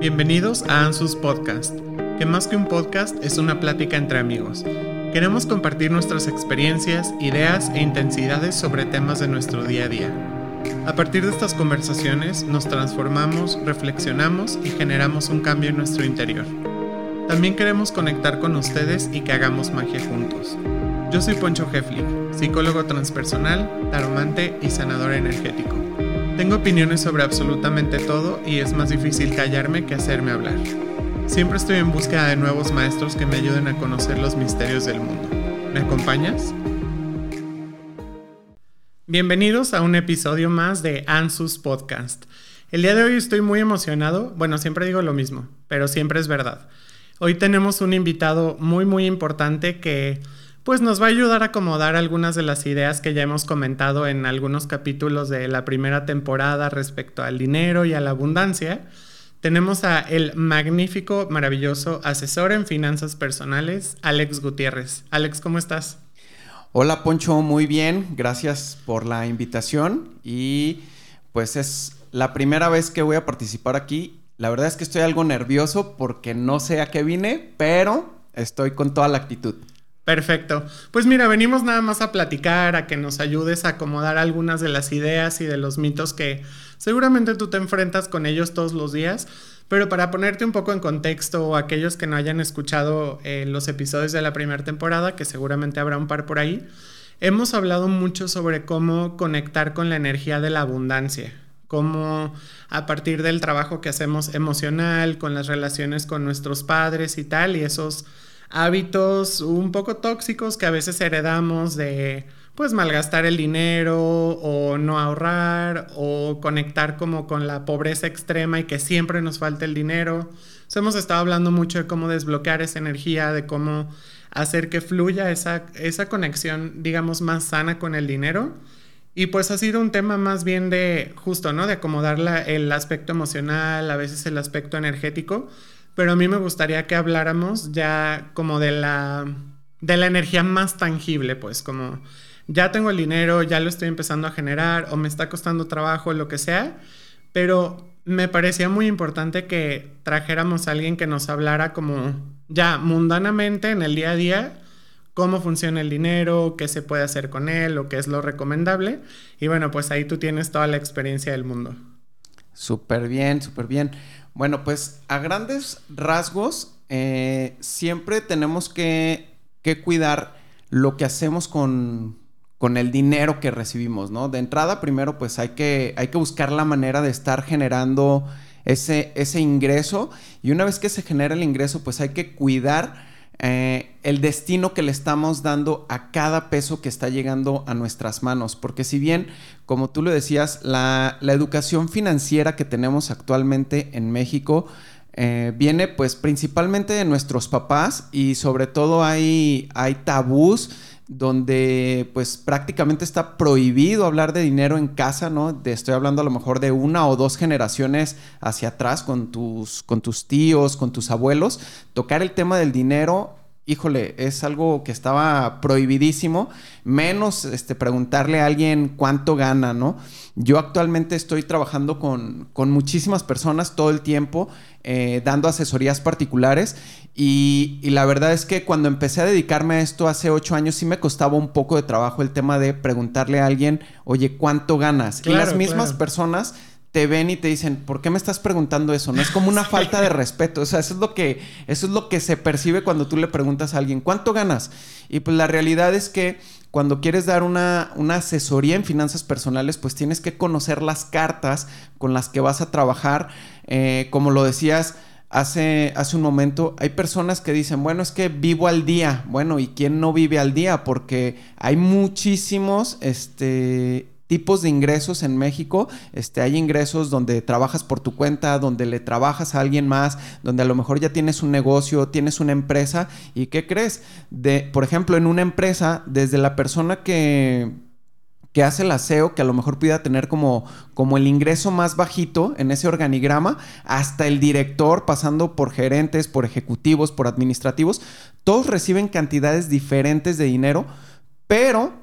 Bienvenidos a Ansus Podcast, que más que un podcast es una plática entre amigos. Queremos compartir nuestras experiencias, ideas e intensidades sobre temas de nuestro día a día. A partir de estas conversaciones nos transformamos, reflexionamos y generamos un cambio en nuestro interior. También queremos conectar con ustedes y que hagamos magia juntos. Yo soy Poncho Heflich, psicólogo transpersonal, taromante y sanador energético. Tengo opiniones sobre absolutamente todo y es más difícil callarme que hacerme hablar. Siempre estoy en búsqueda de nuevos maestros que me ayuden a conocer los misterios del mundo. ¿Me acompañas? Bienvenidos a un episodio más de Ansus Podcast. El día de hoy estoy muy emocionado. Bueno, siempre digo lo mismo, pero siempre es verdad. Hoy tenemos un invitado muy muy importante que pues nos va a ayudar a acomodar algunas de las ideas que ya hemos comentado en algunos capítulos de la primera temporada respecto al dinero y a la abundancia. Tenemos a el magnífico, maravilloso asesor en finanzas personales, Alex Gutiérrez. Alex, ¿cómo estás? Hola Poncho, muy bien, gracias por la invitación y pues es la primera vez que voy a participar aquí. La verdad es que estoy algo nervioso porque no sé a qué vine, pero estoy con toda la actitud. Perfecto. Pues mira, venimos nada más a platicar, a que nos ayudes a acomodar algunas de las ideas y de los mitos que seguramente tú te enfrentas con ellos todos los días. Pero para ponerte un poco en contexto, aquellos que no hayan escuchado eh, los episodios de la primera temporada, que seguramente habrá un par por ahí, hemos hablado mucho sobre cómo conectar con la energía de la abundancia, cómo a partir del trabajo que hacemos emocional, con las relaciones con nuestros padres y tal, y esos hábitos un poco tóxicos que a veces heredamos de pues malgastar el dinero o no ahorrar o conectar como con la pobreza extrema y que siempre nos falta el dinero. hemos estado hablando mucho de cómo desbloquear esa energía, de cómo hacer que fluya esa, esa conexión, digamos, más sana con el dinero. Y pues ha sido un tema más bien de justo, ¿no? De acomodar el aspecto emocional, a veces el aspecto energético, pero a mí me gustaría que habláramos ya como de la, de la energía más tangible, pues como ya tengo el dinero, ya lo estoy empezando a generar o me está costando trabajo, lo que sea, pero me parecía muy importante que trajéramos a alguien que nos hablara como ya mundanamente en el día a día cómo funciona el dinero, qué se puede hacer con él o qué es lo recomendable. Y bueno, pues ahí tú tienes toda la experiencia del mundo. Súper bien, súper bien. Bueno, pues a grandes rasgos, eh, siempre tenemos que, cuidar lo que hacemos con, el dinero que recibimos, ¿no? De entrada, primero, pues hay que, hay que buscar la manera de estar generando ese, ese ingreso. Y una vez que se genera el ingreso, pues hay que cuidar eh, el destino que le estamos dando a cada peso que está llegando a nuestras manos. Porque si bien, como tú lo decías, la, educación financiera que tenemos actualmente en México eh, viene pues principalmente de nuestros papás y sobre todo hay, hay tabús donde pues prácticamente está prohibido hablar de dinero en casa, ¿no? estoy hablando a lo mejor de una o dos generaciones hacia atrás con tus, con tus tíos, con tus abuelos, tocar el tema del dinero híjole, es algo que estaba prohibidísimo, menos este, preguntarle a alguien cuánto gana, ¿no? Yo actualmente estoy trabajando con, muchísimas personas todo el tiempo, eh, dando asesorías particulares y, la verdad es que cuando empecé a dedicarme a esto hace ocho años sí me costaba un poco de trabajo el tema de preguntarle a alguien, oye, ¿cuánto ganas? y las mismas personas te ven y te dicen, ¿por qué me estás preguntando eso? No es como una falta de respeto. O sea, eso es lo que, eso es lo que se percibe cuando tú le preguntas a alguien, ¿cuánto ganas? Y pues la realidad es que cuando quieres dar una, una asesoría en finanzas personales, pues tienes que conocer las cartas con las que vas a trabajar. Eh, como lo decías, Hace, hace, un momento, hay personas que dicen, bueno, es que vivo al día. Bueno, ¿y quién no vive al día? Porque hay muchísimos este, tipos de ingresos en México. Este, hay ingresos donde trabajas por tu cuenta, donde le trabajas a alguien más, donde a lo mejor ya tienes un negocio, tienes una empresa. ¿Y qué crees? De, por ejemplo, en una empresa, desde la persona que que hace el aseo, que a lo mejor pudiera tener como, como el ingreso más bajito en ese organigrama, hasta el director, pasando por gerentes, por ejecutivos, por administrativos, todos reciben cantidades diferentes de dinero, pero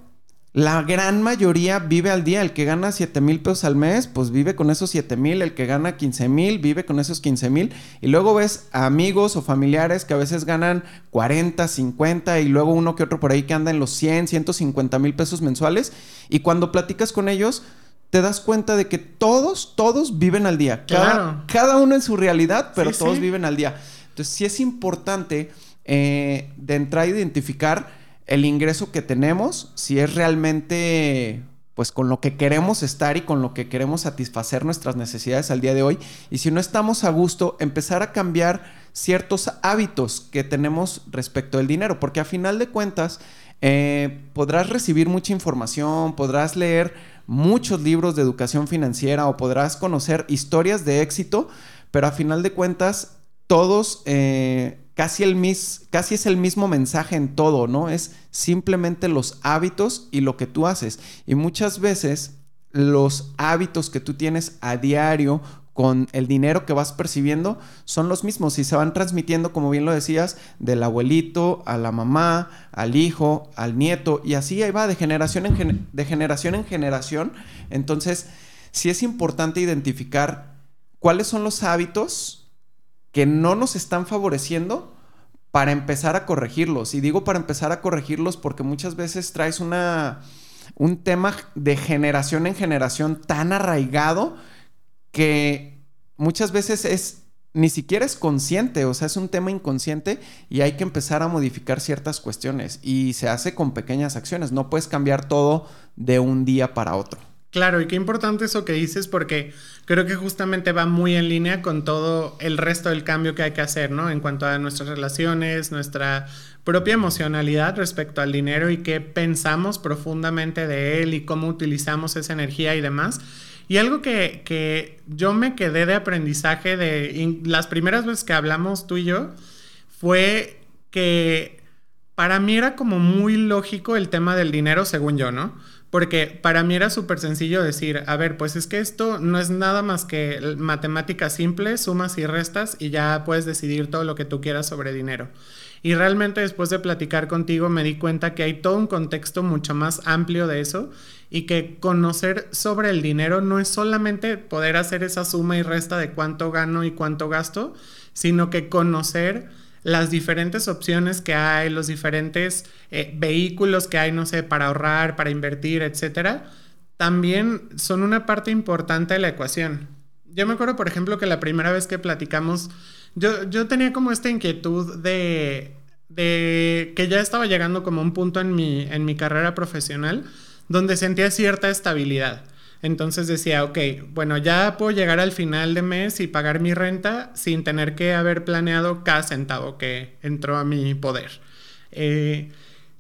La gran mayoría vive al día. El que gana 7 mil pesos al mes, pues vive con esos 7 mil. El que gana 15 mil, vive con esos 15 mil. Y luego ves a amigos o familiares que a veces ganan 40, 50 y luego uno que otro por ahí que anda en los 100, 150 mil pesos mensuales. Y cuando platicas con ellos, te das cuenta de que todos, todos viven al día. Cada, Claro. cada uno en su realidad, pero Sí, todos sí. viven al día. Entonces sí es importante eh, de entrar a identificar el ingreso que tenemos, si es realmente pues con lo que queremos estar y con lo que queremos satisfacer nuestras necesidades al día de hoy. Y si no estamos a gusto, empezar a cambiar ciertos hábitos que tenemos respecto del dinero, porque a final de cuentas eh, podrás recibir mucha información, podrás leer muchos libros de educación financiera o podrás conocer historias de éxito, pero a final de cuentas todos eh, casi, el mis, casi es el mismo mensaje en todo, ¿no? Es simplemente los hábitos y lo que tú haces. Y muchas veces los hábitos que tú tienes a diario con el dinero que vas percibiendo son los mismos y se van transmitiendo, como bien lo decías, del abuelito a la mamá, al hijo, al nieto, y así ahí va de generación en, de generación, en generación. Entonces, sí es importante identificar cuáles son los hábitos que no nos están favoreciendo para empezar a corregirlos. Y digo para empezar a corregirlos porque muchas veces traes una, un tema de generación en generación tan arraigado que muchas veces es ni siquiera es consciente, o sea, es un tema inconsciente y hay que empezar a modificar ciertas cuestiones y se hace con pequeñas acciones, no puedes cambiar todo de un día para otro. Claro, y qué importante eso que dices porque creo que justamente va muy en línea con todo el resto del cambio que hay que hacer, ¿no? En cuanto a nuestras relaciones, nuestra propia emocionalidad respecto al dinero y qué pensamos profundamente de él y cómo utilizamos esa energía y demás. Y algo que, que yo me quedé de aprendizaje de las primeras veces que hablamos tú y yo fue que para mí era como muy lógico el tema del dinero, según yo, ¿no? Porque para mí era súper sencillo decir, a ver, pues es que esto no es nada más que matemáticas simples, sumas y restas, y ya puedes decidir todo lo que tú quieras sobre dinero. Y realmente después de platicar contigo me di cuenta que hay todo un contexto mucho más amplio de eso y que conocer sobre el dinero no es solamente poder hacer esa suma y resta de cuánto gano y cuánto gasto, sino que conocer las diferentes opciones que hay, los diferentes eh, vehículos que hay, no sé, para ahorrar, para invertir, etcétera, también son una parte importante de la ecuación. Yo me acuerdo, por ejemplo, que la primera vez que platicamos, yo, yo tenía como esta inquietud de, de que ya estaba llegando como un punto en mi, en mi carrera profesional donde sentía cierta estabilidad. Entonces decía, ok, bueno, ya puedo llegar al final de mes y pagar mi renta sin tener que haber planeado cada centavo que entró a mi poder. Eh,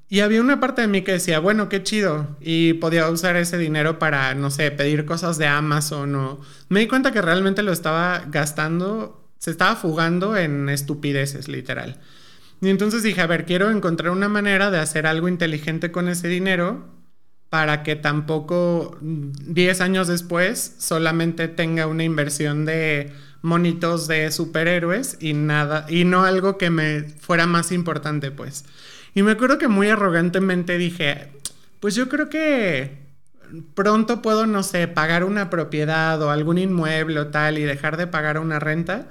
y había una parte de mí que decía, bueno, qué chido. Y podía usar ese dinero para, no sé, pedir cosas de Amazon o... Me di cuenta que realmente lo estaba gastando, se estaba fugando en estupideces, literal. Y entonces dije, a ver, quiero encontrar una manera de hacer algo inteligente con ese dinero para que tampoco 10 años después solamente tenga una inversión de monitos de superhéroes y nada, y no algo que me fuera más importante, pues. Y me acuerdo que muy arrogantemente dije, pues yo creo que pronto puedo, no sé, pagar una propiedad o algún inmueble o tal y dejar de pagar una renta.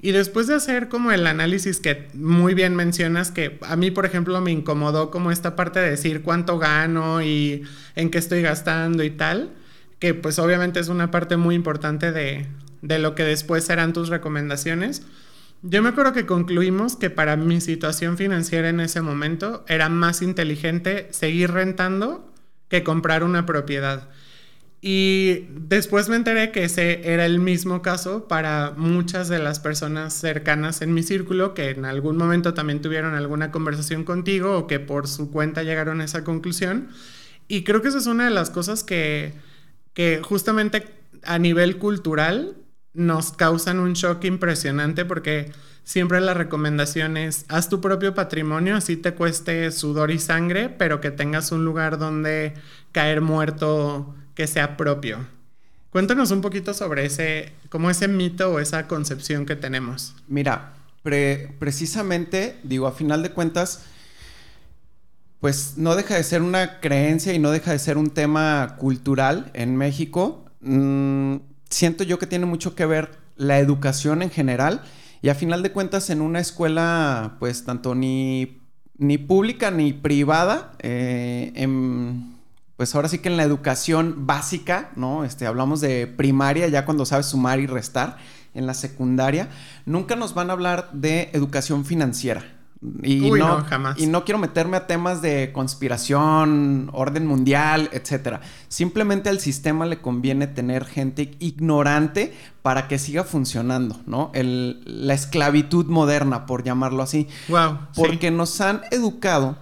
Y después de hacer como el análisis que muy bien mencionas, que a mí, por ejemplo, me incomodó como esta parte de decir cuánto gano y en qué estoy gastando y tal, que pues obviamente es una parte muy importante de, de lo que después serán tus recomendaciones. Yo me acuerdo que concluimos que para mi situación financiera en ese momento era más inteligente seguir rentando que comprar una propiedad. Y después me enteré que ese era el mismo caso para muchas de las personas cercanas en mi círculo que en algún momento también tuvieron alguna conversación contigo o que por su cuenta llegaron a esa conclusión. Y creo que esa es una de las cosas que, que justamente a nivel cultural nos causan un shock impresionante porque siempre la recomendación es haz tu propio patrimonio, así te cueste sudor y sangre, pero que tengas un lugar donde caer muerto que sea propio. Cuéntanos un poquito sobre ese, como ese mito o esa concepción que tenemos. Mira, pre precisamente, digo, a final de cuentas, pues no deja de ser una creencia y no deja de ser un tema cultural en México. Mm, siento yo que tiene mucho que ver la educación en general y a final de cuentas en una escuela pues tanto ni, ni pública ni privada, eh, pues ahora sí que en la educación básica, ¿no? Este, hablamos de primaria ya cuando sabes sumar y restar, en la secundaria, nunca nos van a hablar de educación financiera. Y no, jamás. Y no quiero meterme a temas de conspiración, orden mundial, etcétera. Simplemente al sistema le conviene tener gente ignorante para que siga funcionando, ¿no? la esclavitud moderna, por llamarlo así. Wow. Porque nos han educado.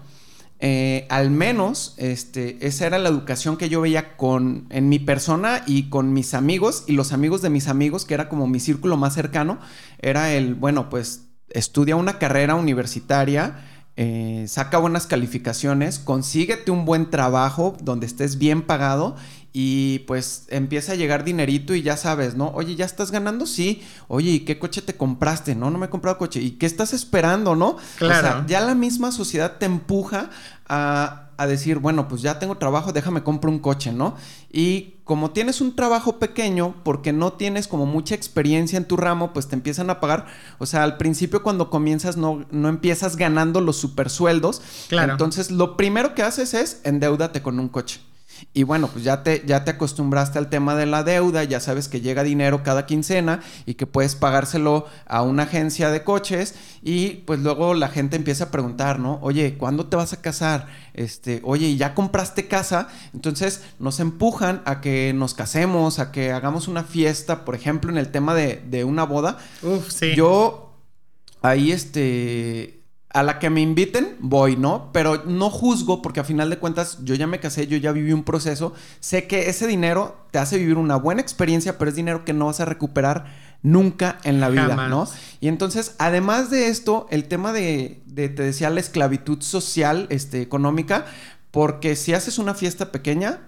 Eh, al menos este, esa era la educación que yo veía con, en mi persona y con mis amigos y los amigos de mis amigos, que era como mi círculo más cercano, era el, bueno, pues estudia una carrera universitaria, eh, saca buenas calificaciones, consíguete un buen trabajo donde estés bien pagado y pues empieza a llegar dinerito y ya sabes, ¿no? Oye, ¿ya estás ganando? Sí. Oye, ¿y qué coche te compraste? No, no me he comprado coche. ¿Y qué estás esperando, no? Claro. O sea, ya la misma sociedad te empuja a, a decir, bueno, pues ya tengo trabajo, déjame compro un coche, ¿no? Y como tienes un trabajo pequeño, porque no tienes como mucha experiencia en tu ramo, pues te empiezan a pagar. O sea, al principio cuando comienzas no, no empiezas ganando los super sueldos. Claro. Entonces, lo primero que haces es endeudate con un coche. Y bueno, pues ya te, ya te acostumbraste al tema de la deuda, ya sabes que llega dinero cada quincena y que puedes pagárselo a una agencia de coches y pues luego la gente empieza a preguntar, ¿no? Oye, ¿cuándo te vas a casar? Este, oye, ¿ya compraste casa? Entonces nos empujan a que nos casemos, a que hagamos una fiesta, por ejemplo, en el tema de, de una boda. Uf, sí. Yo ahí este a la que me inviten, voy, ¿no? Pero no juzgo porque a final de cuentas yo ya me casé, yo ya viví un proceso, sé que ese dinero te hace vivir una buena experiencia, pero es dinero que no vas a recuperar nunca en la vida, ¿no? Y entonces, además de esto, el tema de, de, te decía, la esclavitud social, este, económica, porque si haces una fiesta pequeña,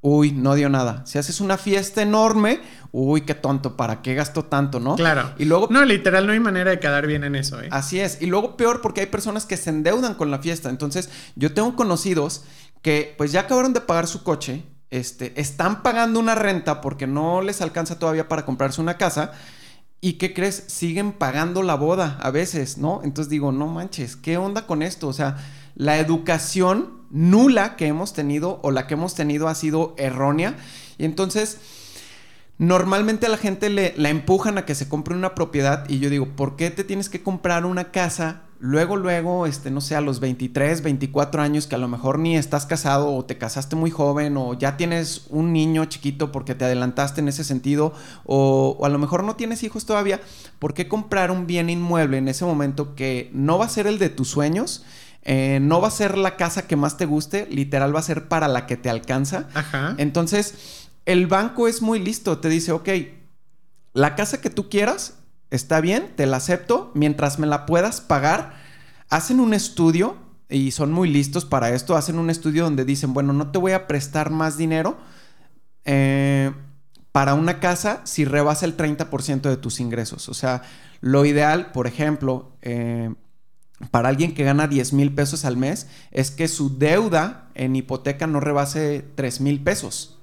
Uy, no dio nada. Si haces una fiesta enorme, uy, qué tonto, ¿para qué gasto tanto, no? Claro. Y luego. No, literal, no hay manera de quedar bien en eso, ¿eh? Así es. Y luego peor porque hay personas que se endeudan con la fiesta. Entonces, yo tengo conocidos que, pues ya acabaron de pagar su coche, este, están pagando una renta porque no les alcanza todavía para comprarse una casa. ¿Y qué crees? Siguen pagando la boda a veces, ¿no? Entonces digo, no manches, ¿qué onda con esto? O sea, la educación nula que hemos tenido o la que hemos tenido ha sido errónea. Y entonces, normalmente a la gente le, la empujan a que se compre una propiedad y yo digo, ¿por qué te tienes que comprar una casa? Luego, luego, este, no sé, a los 23, 24 años que a lo mejor ni estás casado o te casaste muy joven o ya tienes un niño chiquito porque te adelantaste en ese sentido o, o a lo mejor no tienes hijos todavía, ¿por qué comprar un bien inmueble en ese momento que no va a ser el de tus sueños? Eh, no va a ser la casa que más te guste, literal va a ser para la que te alcanza. Ajá. Entonces, el banco es muy listo, te dice, ok, la casa que tú quieras está bien, te la acepto, mientras me la puedas pagar, hacen un estudio y son muy listos para esto, hacen un estudio donde dicen, bueno, no te voy a prestar más dinero. Eh, para una casa si rebasa el 30% de tus ingresos. O sea, lo ideal, por ejemplo, eh, para alguien que gana 10 mil pesos al mes es que su deuda en hipoteca no rebase 3 mil pesos.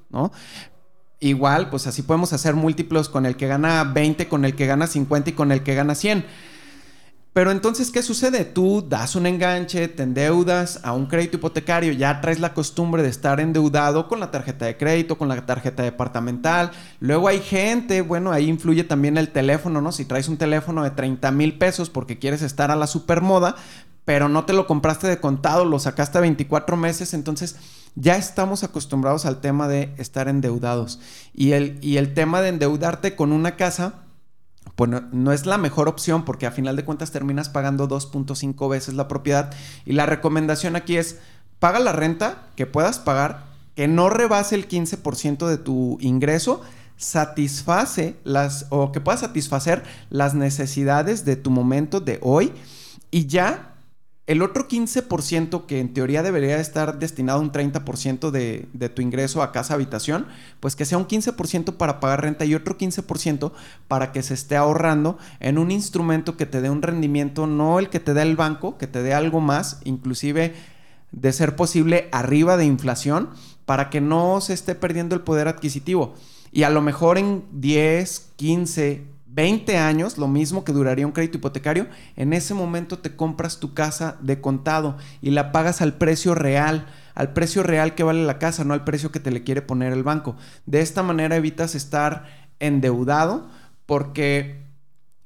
Igual, pues así podemos hacer múltiplos con el que gana 20, con el que gana 50 y con el que gana 100. Pero entonces, ¿qué sucede? Tú das un enganche, te endeudas a un crédito hipotecario, ya traes la costumbre de estar endeudado con la tarjeta de crédito, con la tarjeta departamental. Luego hay gente, bueno, ahí influye también el teléfono, ¿no? Si traes un teléfono de 30 mil pesos porque quieres estar a la supermoda, pero no te lo compraste de contado, lo sacaste a 24 meses, entonces ya estamos acostumbrados al tema de estar endeudados. Y el, y el tema de endeudarte con una casa pues no, es la mejor opción porque a final de cuentas terminas pagando 2.5 veces la propiedad. Y la recomendación aquí es, paga la renta que puedas pagar, que no rebase el 15% de tu ingreso, satisface las, o que puedas satisfacer las necesidades de tu momento de hoy y ya el otro 15% que en teoría debería estar destinado a un 30% de, de, tu ingreso a casa habitación, pues que sea un 15% para pagar renta y otro 15% para que se esté ahorrando en un instrumento que te dé un rendimiento, no el que te dé el banco, que te dé algo más, inclusive de ser posible arriba de inflación para que no se esté perdiendo el poder adquisitivo. Y a lo mejor en 10, 15, 20 años, lo mismo que duraría un crédito hipotecario, en ese momento te compras tu casa de contado y la pagas al precio real, al precio real que vale la casa, no al precio que te le quiere poner el banco. De esta manera evitas estar endeudado porque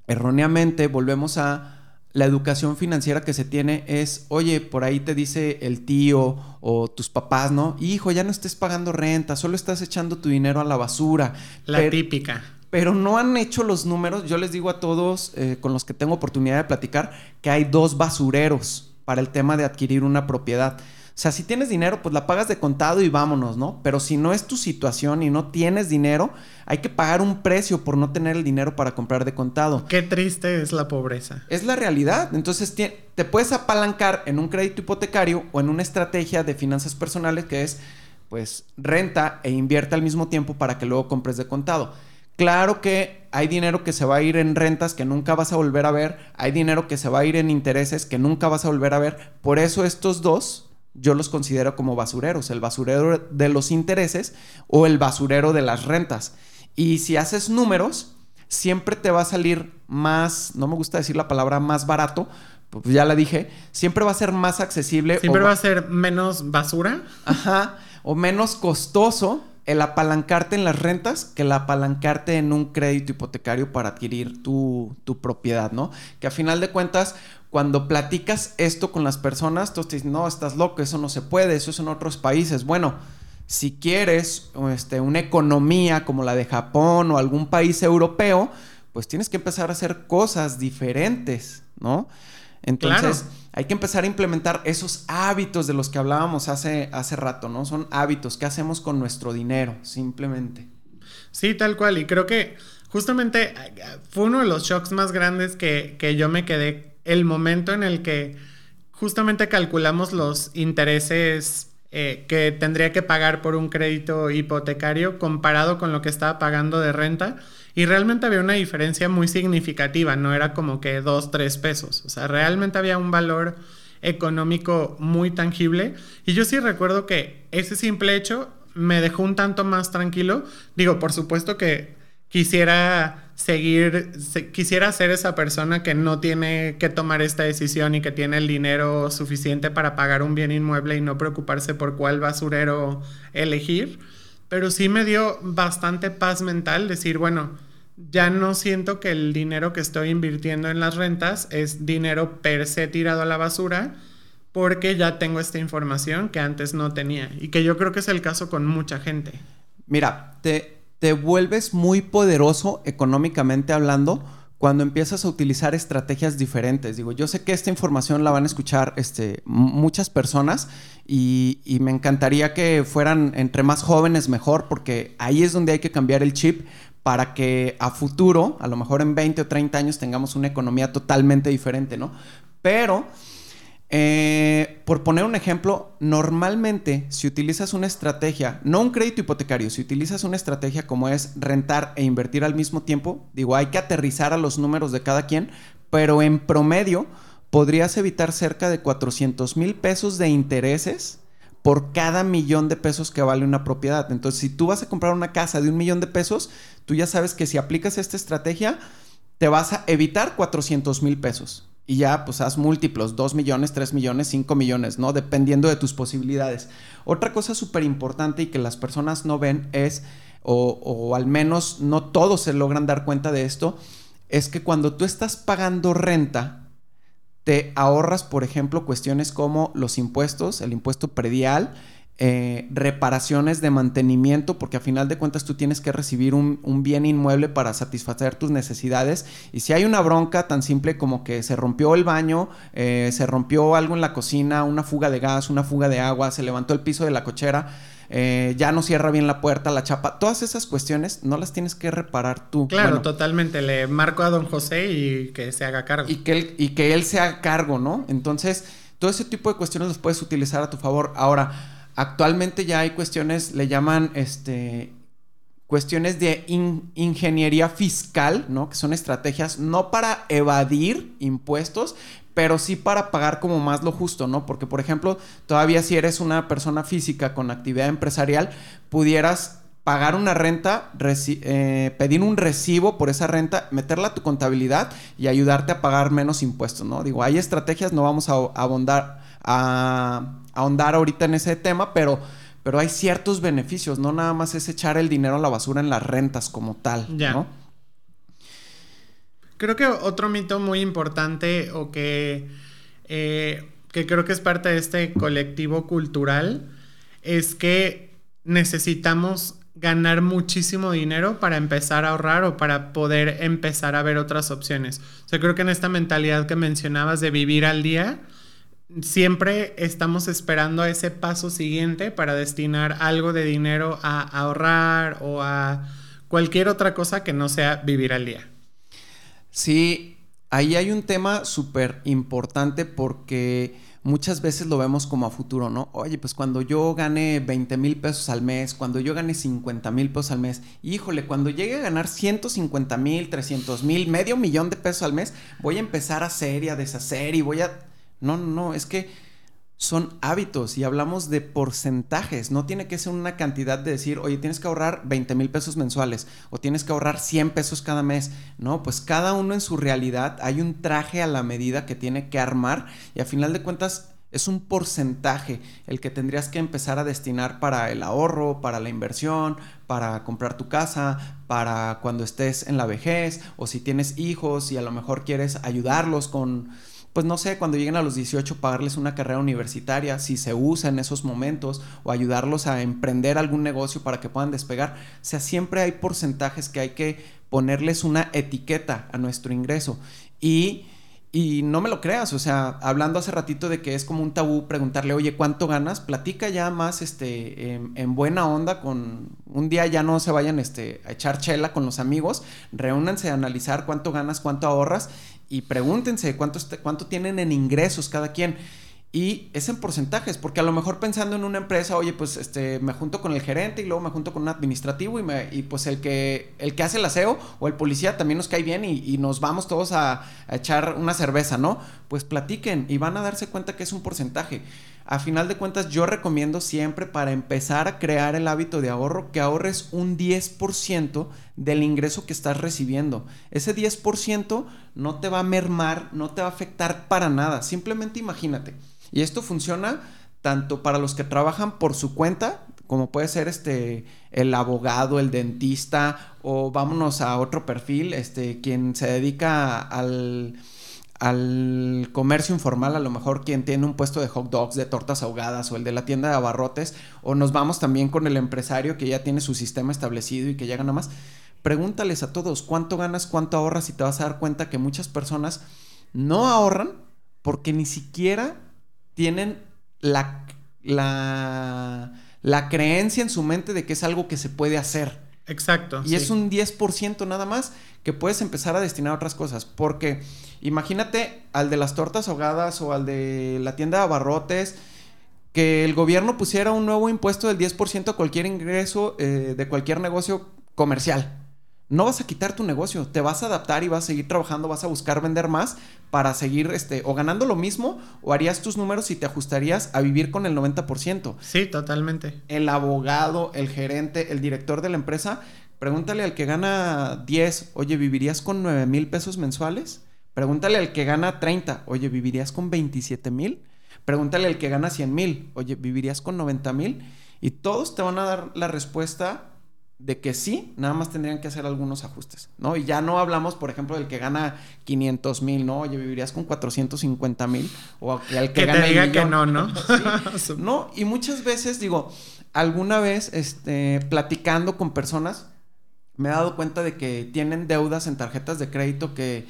erróneamente volvemos a la educación financiera que se tiene es, oye, por ahí te dice el tío o tus papás, ¿no? Hijo, ya no estés pagando renta, solo estás echando tu dinero a la basura. La típica. Pero no han hecho los números. Yo les digo a todos eh, con los que tengo oportunidad de platicar que hay dos basureros para el tema de adquirir una propiedad. O sea, si tienes dinero, pues la pagas de contado y vámonos, ¿no? Pero si no es tu situación y no tienes dinero, hay que pagar un precio por no tener el dinero para comprar de contado. Qué triste es la pobreza. Es la realidad. Entonces te puedes apalancar en un crédito hipotecario o en una estrategia de finanzas personales que es, pues, renta e invierte al mismo tiempo para que luego compres de contado. Claro que hay dinero que se va a ir en rentas que nunca vas a volver a ver, hay dinero que se va a ir en intereses que nunca vas a volver a ver. Por eso estos dos yo los considero como basureros, el basurero de los intereses o el basurero de las rentas. Y si haces números, siempre te va a salir más, no me gusta decir la palabra más barato, pues ya la dije, siempre va a ser más accesible. Siempre va a ser menos basura. Ajá, o menos costoso el apalancarte en las rentas que el apalancarte en un crédito hipotecario para adquirir tu, tu propiedad, ¿no? Que a final de cuentas, cuando platicas esto con las personas, tú te dices, no, estás loco, eso no se puede, eso es en otros países. Bueno, si quieres este, una economía como la de Japón o algún país europeo, pues tienes que empezar a hacer cosas diferentes, ¿no? Entonces, hay que empezar a implementar esos hábitos de los que hablábamos hace, hace rato, ¿no? Son hábitos que hacemos con nuestro dinero, simplemente. Sí, tal cual. Y creo que justamente fue uno de los shocks más grandes que, que yo me quedé el momento en el que justamente calculamos los intereses eh, que tendría que pagar por un crédito hipotecario comparado con lo que estaba pagando de renta. Y realmente había una diferencia muy significativa, no era como que dos, tres pesos. O sea, realmente había un valor económico muy tangible. Y yo sí recuerdo que ese simple hecho me dejó un tanto más tranquilo. Digo, por supuesto que quisiera seguir, quisiera ser esa persona que no tiene que tomar esta decisión y que tiene el dinero suficiente para pagar un bien inmueble y no preocuparse por cuál basurero elegir. Pero sí me dio bastante paz mental decir, bueno, ya no siento que el dinero que estoy invirtiendo en las rentas es dinero per se tirado a la basura, porque ya tengo esta información que antes no tenía y que yo creo que es el caso con mucha gente. Mira, te, te vuelves muy poderoso económicamente hablando cuando empiezas a utilizar estrategias diferentes. Digo, yo sé que esta información la van a escuchar este, muchas personas y, y, me encantaría que fueran entre más jóvenes mejor, porque ahí es donde hay que cambiar el chip para que a futuro, a lo mejor en 20 o 30 años, tengamos una economía totalmente diferente, ¿no? Pero eh, por poner un ejemplo, normalmente si utilizas una estrategia, no un crédito hipotecario, si utilizas una estrategia como es rentar e invertir al mismo tiempo, digo, hay que aterrizar a los números de cada quien, pero en promedio podrías evitar cerca de 400 mil pesos de intereses por cada millón de pesos que vale una propiedad. Entonces, si tú vas a comprar una casa de un millón de pesos, tú ya sabes que si aplicas esta estrategia, te vas a evitar 400 mil pesos y ya pues haz múltiplos, 2 millones, 3 millones, 5 millones, ¿no? Dependiendo de tus posibilidades. Otra cosa súper importante y que las personas no ven es, o, o, al menos no todos se logran dar cuenta de esto, es que cuando tú estás pagando renta, te ahorras, por ejemplo, cuestiones como los impuestos, el impuesto predial, eh, reparaciones de mantenimiento, porque a final de cuentas tú tienes que recibir un, bien inmueble para satisfacer tus necesidades. Y si hay una bronca tan simple como que se rompió el baño, eh, se rompió algo en la cocina, una fuga de gas, una fuga de agua, se levantó el piso de la cochera, eh, ya no cierra bien la puerta, la chapa, todas esas cuestiones no las tienes que reparar tú. Claro, totalmente. Le marco a don José y que se haga cargo. Y que, él, y que él se haga cargo, ¿no? Entonces, todo ese tipo de cuestiones los puedes utilizar a tu favor. Ahora, Actualmente ya hay cuestiones, le llaman este, cuestiones de ingeniería fiscal, ¿no? Que son estrategias no para evadir impuestos, pero sí para pagar como más lo justo, ¿no? Porque, por ejemplo, todavía si eres una persona física con actividad empresarial, pudieras pagar una renta, eh, pedir un recibo por esa renta, meterla a tu contabilidad y ayudarte a pagar menos impuestos, ¿no? Digo, hay estrategias, no vamos a, abondar, a, ahondar ahorita en ese tema, pero, pero hay ciertos beneficios, no nada más es echar el dinero a la basura en las rentas como tal, ¿no? Creo que otro mito muy importante o que, eh, que creo que es parte de este colectivo cultural es que necesitamos ganar muchísimo dinero para empezar a ahorrar o para poder empezar a ver otras opciones. O sea, creo que en esta mentalidad que mencionabas de vivir al día, siempre estamos esperando ese paso siguiente para destinar algo de dinero a ahorrar o a cualquier otra cosa que no sea vivir al día. Sí, ahí hay un tema súper importante porque muchas veces lo vemos como a futuro, ¿no? Oye, pues cuando yo gane 20 mil pesos al mes, cuando yo gane 50 mil pesos al mes, híjole, cuando llegue a ganar 150 mil, 300 mil, medio millón de pesos al mes, voy a empezar a hacer y a deshacer y voy a... No, no, no, es que son hábitos y hablamos de porcentajes. No tiene que ser una cantidad de decir, oye, tienes que ahorrar 20 mil pesos mensuales o tienes que ahorrar 100 pesos cada mes. No, pues cada uno en su realidad hay un traje a la medida que tiene que armar y a final de cuentas es un porcentaje el que tendrías que empezar a destinar para el ahorro, para la inversión, para comprar tu casa, para cuando estés en la vejez o si tienes hijos y a lo mejor quieres ayudarlos con pues no sé, cuando lleguen a los 18 pagarles una carrera universitaria, si se usa en esos momentos, o ayudarlos a emprender algún negocio para que puedan despegar. O sea, siempre hay porcentajes que hay que ponerles una etiqueta a nuestro ingreso. Y, y no me lo creas, o sea, hablando hace ratito de que es como un tabú preguntarle, oye, ¿cuánto ganas? Platica ya más este, en, buena onda con un día ya no se vayan este, a echar chela con los amigos, reúnanse a analizar cuánto ganas, cuánto ahorras y pregúntense cuánto, cuánto tienen en ingresos cada quien. Y es en porcentajes, porque a lo mejor pensando en una empresa, oye, pues este, me junto con el gerente y luego me junto con un administrativo y, me, pues el que, el que hace el aseo o el policía también nos cae bien y, nos vamos todos a, echar una cerveza, ¿no? Pues platiquen y van a darse cuenta que es un porcentaje. A final de cuentas, yo recomiendo siempre para empezar a crear el hábito de ahorro que ahorres un 10% del ingreso que estás recibiendo. Ese 10% no te va a mermar, no te va a afectar para nada. Simplemente imagínate. Y esto funciona tanto para los que trabajan por su cuenta, como puede ser este el abogado, el dentista o vámonos a otro perfil, este quien se dedica al al comercio informal, a lo mejor quien tiene un puesto de hot dogs, de tortas ahogadas o el de la tienda de abarrotes, o nos vamos también con el empresario que ya tiene su sistema establecido y que ya gana más. Pregúntales a todos cuánto ganas, cuánto ahorras y te vas a dar cuenta que muchas personas no ahorran porque ni siquiera tienen la, la, la creencia en su mente de que es algo que se puede hacer. Exacto. Y es un 10% nada más que puedes empezar a destinar a otras cosas. Porque imagínate al de las tortas ahogadas o al de la tienda de abarrotes, que el gobierno pusiera un nuevo impuesto del 10% a cualquier ingreso eh, de cualquier negocio comercial. No vas a quitar tu negocio, te vas a adaptar y vas a seguir trabajando, vas a buscar vender más para seguir este, o ganando lo mismo o harías tus números y te ajustarías a vivir con el 90%. Sí, totalmente. El abogado, el gerente, el director de la empresa Pregúntale al que gana 10, oye, ¿vivirías con 9 mil pesos mensuales? Pregúntale al que gana 30, oye, ¿vivirías con 27 mil? Pregúntale al que gana 100 mil, oye, ¿vivirías con 90 mil? Y todos te van a dar la respuesta de que sí, nada más tendrían que hacer algunos ajustes, ¿no? Y ya no hablamos, por ejemplo, del que gana 500 mil, ¿no? Oye, vivirías con 450 mil, o al que, gana te diga que no, ¿no? no, y muchas veces, digo, alguna vez, este, platicando con personas, me he dado cuenta de que tienen deudas en tarjetas de crédito que,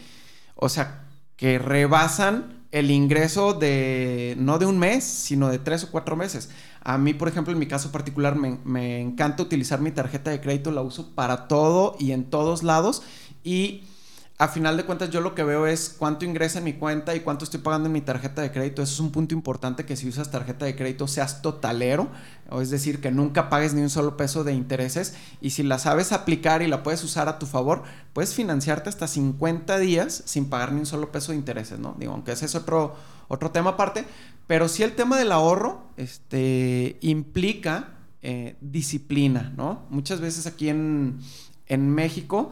o sea, que rebasan el ingreso de, no de un mes, sino de tres o cuatro meses. A mí, por ejemplo, en mi caso particular, me, encanta utilizar mi tarjeta de crédito, la uso para todo y en todos lados. Y a final de cuentas yo lo que veo es cuánto ingresa en mi cuenta y cuánto estoy pagando en mi tarjeta de crédito. Eso es un punto importante que si usas tarjeta de crédito seas totalero, o es decir, que nunca pagues ni un solo peso de intereses y si la sabes aplicar y la puedes usar a tu favor, puedes financiarte hasta 50 días sin pagar ni un solo peso de intereses, ¿no? Digo, aunque ese es otro, otro tema aparte, pero sí el tema del ahorro este, implica eh, disciplina, ¿no? Muchas veces aquí en, en México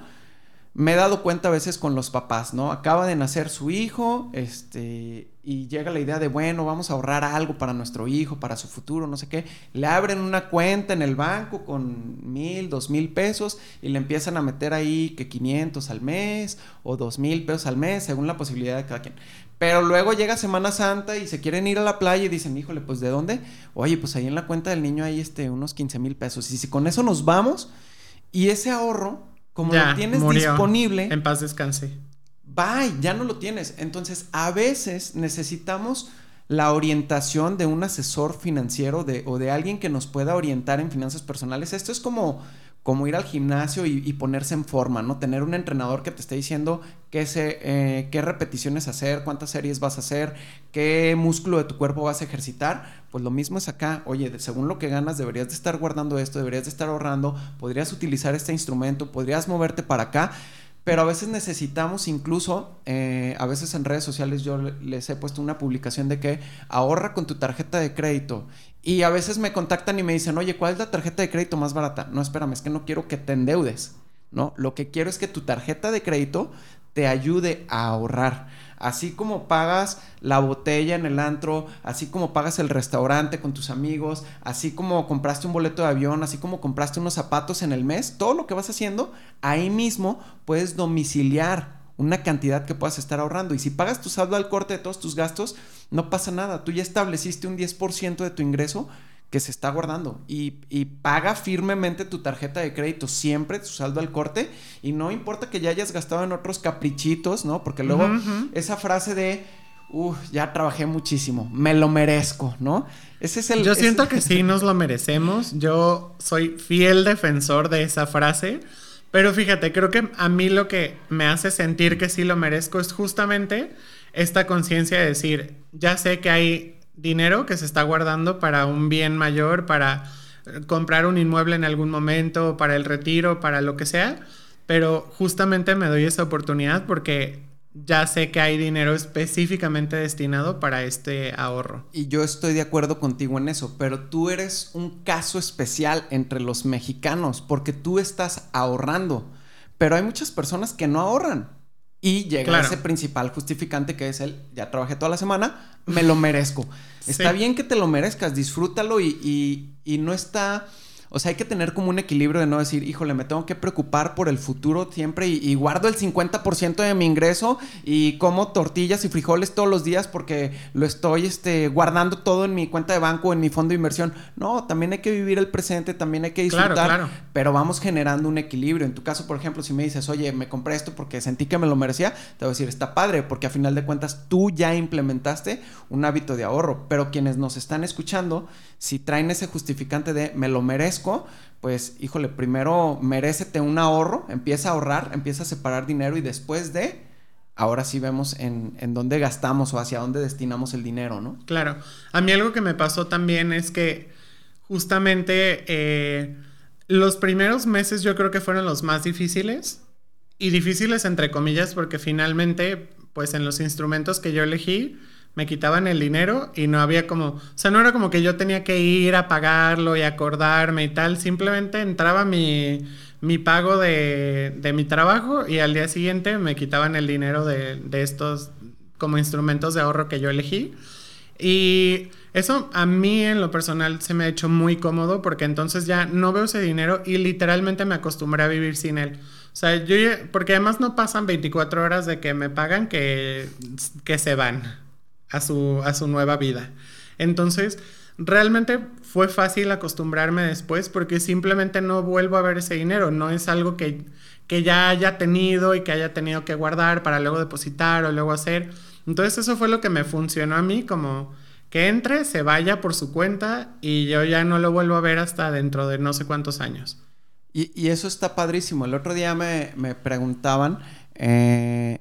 me he dado cuenta a veces con los papás, ¿no? Acaba de nacer su hijo, este, y llega la idea de, bueno, vamos a ahorrar algo para nuestro hijo, para su futuro, no sé qué. Le abren una cuenta en el banco con mil, dos mil pesos y le empiezan a meter ahí que 500 al mes o dos mil pesos al mes, según la posibilidad de cada quien. Pero luego llega Semana Santa y se quieren ir a la playa y dicen, híjole, pues ¿de dónde? Oye, pues ahí en la cuenta del niño hay este, unos 15 mil pesos. Y si con eso nos vamos y ese ahorro como lo tienes disponible. En paz descanse. Bye, ya no lo tienes. Entonces, a veces necesitamos la orientación de un asesor financiero de, o de alguien que nos pueda orientar en finanzas personales. Esto es como como ir al gimnasio y, ponerse en forma, ¿no? Tener un entrenador que te esté diciendo qué, se, eh, qué repeticiones hacer, cuántas series vas a hacer, qué músculo de tu cuerpo vas a ejercitar. Pues lo mismo es acá. Oye, según lo que ganas, deberías de estar guardando esto, deberías de estar ahorrando, podrías utilizar este instrumento, podrías moverte para acá. Pero a veces necesitamos incluso, eh, a veces en redes sociales yo les he puesto una publicación de que ahorra con tu tarjeta de crédito y a veces me contactan y me dicen, oye, ¿cuál es la tarjeta de crédito más barata? No, espérame, es que no quiero que te endeudes, ¿no? Lo que quiero es que tu tarjeta de crédito te ayude a ahorrar. Así como pagas la botella en el antro, así como pagas el restaurante con tus amigos, así como compraste un boleto de avión, así como compraste unos zapatos en el mes, todo lo que vas haciendo, ahí mismo puedes domiciliar una cantidad que puedas estar ahorrando. Y si pagas tu saldo al corte de todos tus gastos, no pasa nada. Tú ya estableciste un 10% de tu ingreso que se está guardando y, paga firmemente tu tarjeta de crédito siempre, tu saldo al corte y no importa que ya hayas gastado en otros caprichitos, ¿no? Porque luego esa frase de, uff, ya trabajé muchísimo, me lo merezco, ¿no? Ese es el... Yo siento que sí nos lo merecemos, yo soy fiel defensor de esa frase pero fíjate, creo que a mí lo que me hace sentir que sí lo merezco es justamente esta conciencia de decir, ya sé que hay dinero que se está guardando para un bien mayor, para comprar un inmueble en algún momento, para el retiro, para lo que sea, pero justamente me doy esa oportunidad porque ya sé que hay dinero específicamente destinado para este ahorro. Y yo estoy de acuerdo contigo en eso, pero tú eres un caso especial entre los mexicanos porque tú estás ahorrando, pero hay muchas personas que no ahorran. Y llega ese principal justificante que es el, ya trabajé toda la semana, me lo merezco. Está bien que te lo merezcas, disfrútalo y, y no está o sea, hay que tener como un equilibrio de no decir, híjole, me tengo que preocupar por el futuro siempre y, guardo el 50% de mi ingreso y como tortillas y frijoles todos los días porque lo estoy este, guardando todo en mi cuenta de banco, en mi fondo de inversión. No, también hay que vivir el presente, también hay que disfrutar, pero vamos generando un equilibrio. En tu caso, por ejemplo, si me dices, oye, me compré esto porque sentí que me lo merecía, te voy a decir, está padre, porque a final de cuentas tú ya implementaste un hábito de ahorro, pero quienes nos están escuchando, si traen ese justificante de me lo merezco, pues híjole, primero merécete un ahorro, empieza a ahorrar, empieza a separar dinero y después de, ahora sí vemos en, en dónde gastamos o hacia dónde destinamos el dinero, ¿no? Claro, a mí algo que me pasó también es que justamente eh, los primeros meses yo creo que fueron los más difíciles y difíciles entre comillas porque finalmente pues en los instrumentos que yo elegí, me quitaban el dinero y no había como, o sea, no era como que yo tenía que ir a pagarlo y acordarme y tal, simplemente entraba mi, mi pago de, de, mi trabajo y al día siguiente me quitaban el dinero de, de estos como instrumentos de ahorro que yo elegí. Y eso a mí en lo personal se me ha hecho muy cómodo porque entonces ya no veo ese dinero y literalmente me acostumbré a vivir sin él. O sea, yo, porque además no pasan 24 horas de que me pagan que, que se van a su, a su nueva vida. Entonces, realmente fue fácil acostumbrarme después porque simplemente no vuelvo a ver ese dinero, no es algo que, que ya haya tenido y que haya tenido que guardar para luego depositar o luego hacer. Entonces eso fue lo que me funcionó a mí, como que entre, se vaya por su cuenta y yo ya no lo vuelvo a ver hasta dentro de no sé cuántos años. Y, y eso está padrísimo. El otro día me, me preguntaban eh,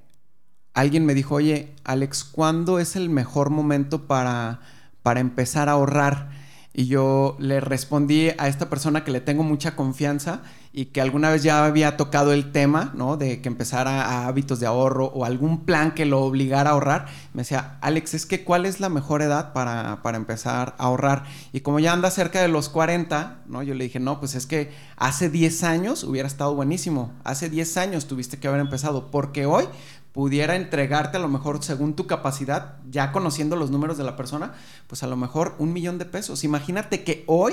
alguien me dijo, oye, Alex, ¿cuándo es el mejor momento para, para empezar a ahorrar? Y yo le respondí a esta persona que le tengo mucha confianza y que alguna vez ya había tocado el tema, ¿no? De que empezara a hábitos de ahorro o algún plan que lo obligara a ahorrar. Me decía, Alex, es que ¿cuál es la mejor edad para, para empezar a ahorrar? Y como ya anda cerca de los 40, ¿no? Yo le dije, no, pues es que hace 10 años hubiera estado buenísimo. Hace 10 años tuviste que haber empezado, porque hoy pudiera entregarte a lo mejor según tu capacidad, ya conociendo los números de la persona, pues a lo mejor un millón de pesos. Imagínate que hoy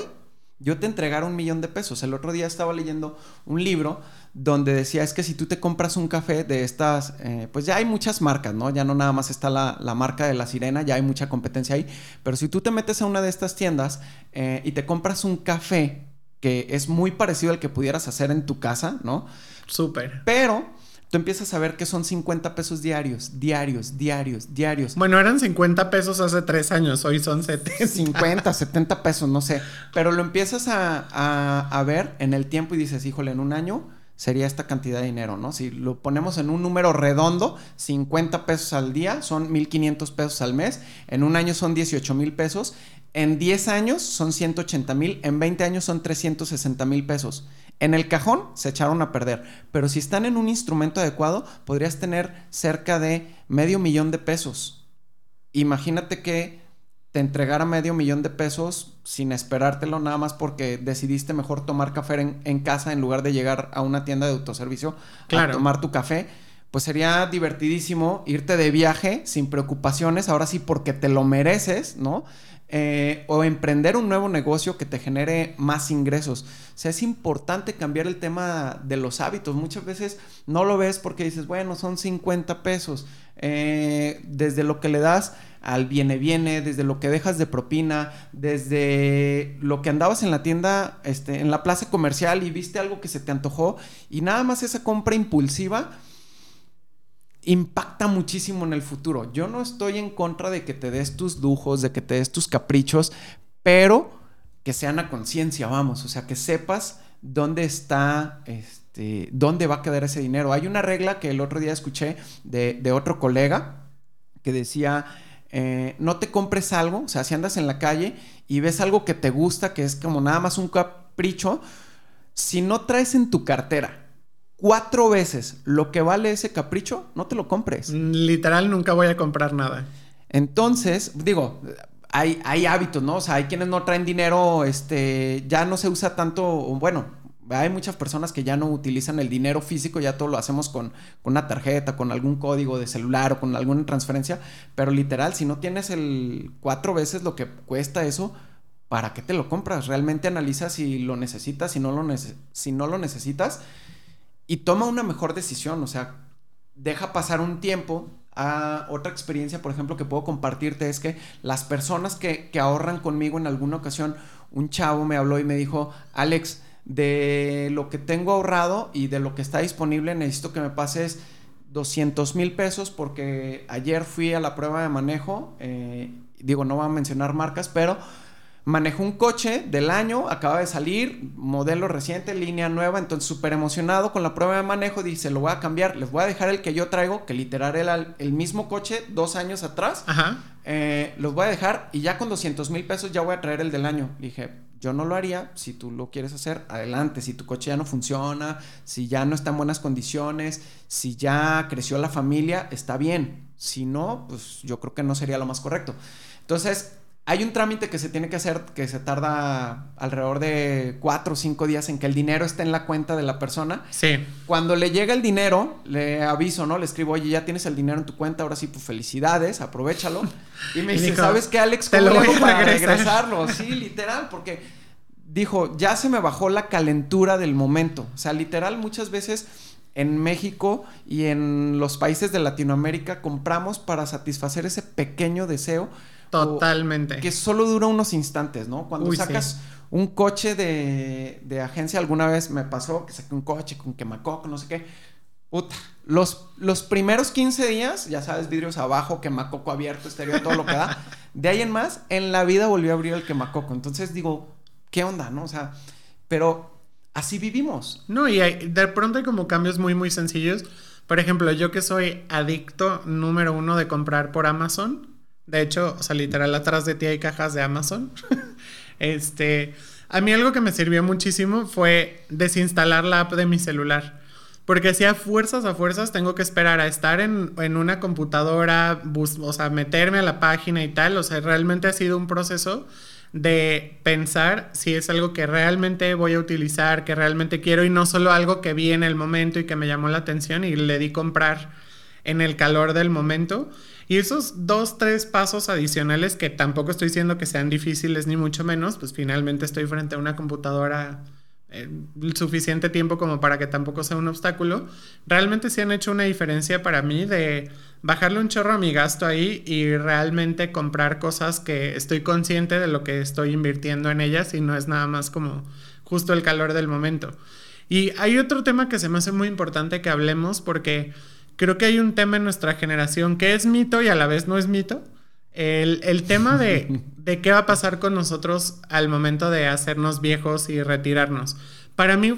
yo te entregara un millón de pesos. El otro día estaba leyendo un libro donde decía es que si tú te compras un café de estas, eh, pues ya hay muchas marcas, ¿no? Ya no nada más está la, marca de la sirena, ya hay mucha competencia ahí, pero si tú te metes a una de estas tiendas eh, y te compras un café que es muy parecido al que pudieras hacer en tu casa, ¿no? Súper. Pero tú empiezas a ver que son 50 pesos diarios, diarios, diarios, diarios. Bueno, eran 50 pesos hace tres años, hoy son 70. 50, 70 pesos, no sé. Pero lo empiezas a, a, ver en el tiempo y dices, híjole, en un año sería esta cantidad de dinero, ¿no? Si lo ponemos en un número redondo, 50 pesos al día son 1.500 pesos al mes, en un año son 18 mil pesos, en 10 años son 180 mil, en 20 años son 360 mil pesos. En el cajón se echaron a perder, pero si están en un instrumento adecuado, podrías tener cerca de medio millón de pesos. Imagínate que te entregara medio millón de pesos sin esperártelo, nada más porque decidiste mejor tomar café en, casa en lugar de llegar a una tienda de autoservicio a tomar tu café. Pues sería divertidísimo irte de viaje sin preocupaciones, ahora sí porque te lo mereces, ¿no? Eh, o emprender un nuevo negocio que te genere más ingresos. O sea, es importante cambiar el tema de los hábitos. Muchas veces no lo ves porque dices, bueno, son 50 pesos. Eh, desde lo que le das al viene viene, desde lo que dejas de propina, desde lo que andabas en la tienda, este, en la plaza comercial y viste algo que se te antojó y nada más esa compra impulsiva impacta muchísimo en el futuro. Yo no estoy en contra de que te des tus lujos, de que te des tus caprichos, pero que sean a conciencia, vamos, o sea, que sepas dónde está, este, dónde va a quedar ese dinero. Hay una regla que el otro día escuché de, otro colega que decía, eh, no te compres algo, o sea, si andas en la calle y ves algo que te gusta, que es como nada más un capricho, si no traes en tu cartera cuatro veces lo que vale ese capricho, no te lo compres. Literal, nunca voy a comprar nada. Entonces, digo, hay, hay hábitos, ¿no? O sea, hay quienes no traen dinero, este, ya no se usa tanto, bueno, hay muchas personas que ya no utilizan el dinero físico, ya todo lo hacemos con, con, una tarjeta, con algún código de celular o con alguna transferencia, pero literal, si no tienes el cuatro veces lo que cuesta eso, ¿para qué te lo compras? Realmente analiza si lo necesitas, si no lo, si no lo necesitas y toma una mejor decisión, o sea, deja pasar un tiempo. a otra experiencia, por ejemplo, que puedo compartirte es que las personas que, ahorran conmigo en alguna ocasión, un chavo me habló y me dijo, Alex, de lo que tengo ahorrado y de lo que está disponible, necesito que me pases 200 mil pesos porque ayer fui a la prueba de manejo, eh, digo, no voy a mencionar marcas, pero Manejó un coche del año, acaba de salir, modelo reciente, línea nueva, entonces súper emocionado con la prueba de manejo, dice, lo voy a cambiar, les voy a dejar el que yo traigo, que literal era el, mismo coche dos años atrás, Ajá. Eh, los voy a dejar y ya con 200 mil pesos ya voy a traer el del año. dije, yo no lo haría, si tú lo quieres hacer, adelante, si tu coche ya no funciona, si ya no está en buenas condiciones, si ya creció la familia, está bien, si no, pues yo creo que no sería lo más correcto. Entonces, hay un trámite que se tiene que hacer que se tarda alrededor de cuatro o cinco días en que el dinero esté en la cuenta de la persona. Sí. Cuando le llega el dinero, le aviso, ¿no? Le escribo, oye, ya tienes el dinero en tu cuenta, ahora sí, pues felicidades, aprovechalo. Y me dice, ¿sabes qué, Alex? ¿Cómo te lo voy para regresarlo? Sí, literal, porque dijo, ya se me bajó la calentura del momento. O sea, literal, muchas veces en México y en los países de Latinoamérica compramos para satisfacer ese pequeño deseo Totalmente. Que solo dura unos instantes, ¿no? Cuando sacas un coche de, agencia, alguna vez me pasó que saqué un coche con quemacoco, no sé qué. Puta, los, los primeros 15 días, ya sabes, vidrios abajo, quemacoco abierto, estéreo, todo lo que da. De ahí en más, en la vida volvió a abrir el quemacoco. Entonces digo, ¿qué onda, no? O sea, pero así vivimos. No, y de pronto hay como cambios muy, muy sencillos Por ejemplo, yo que soy adicto número uno de comprar por Amazon. De hecho, o sea, literal, atrás de ti hay cajas de Amazon. este, a mí algo que me sirvió muchísimo fue desinstalar la app de mi celular. Porque si a fuerzas, a fuerzas tengo que esperar a estar en, en una computadora, o sea, meterme a la página y tal. O sea, realmente ha sido un proceso de pensar si es algo que realmente voy a utilizar, que realmente quiero y no solo algo que vi en el momento y que me llamó la atención y le di comprar en el calor del momento. Y esos dos, tres pasos adicionales que tampoco estoy diciendo que sean difíciles ni mucho menos, pues finalmente estoy frente a una computadora eh, suficiente tiempo como para que tampoco sea un obstáculo, realmente sí han hecho una diferencia para mí de bajarle un chorro a mi gasto ahí y realmente comprar cosas que estoy consciente de lo que estoy invirtiendo en ellas y no es nada más como justo el calor del momento. Y hay otro tema que se me hace muy importante que hablemos porque creo que hay un tema en nuestra generación que es mito y a la vez no es mito. El, el tema de de qué va a pasar con nosotros al momento de hacernos viejos y retirarnos. Para mí,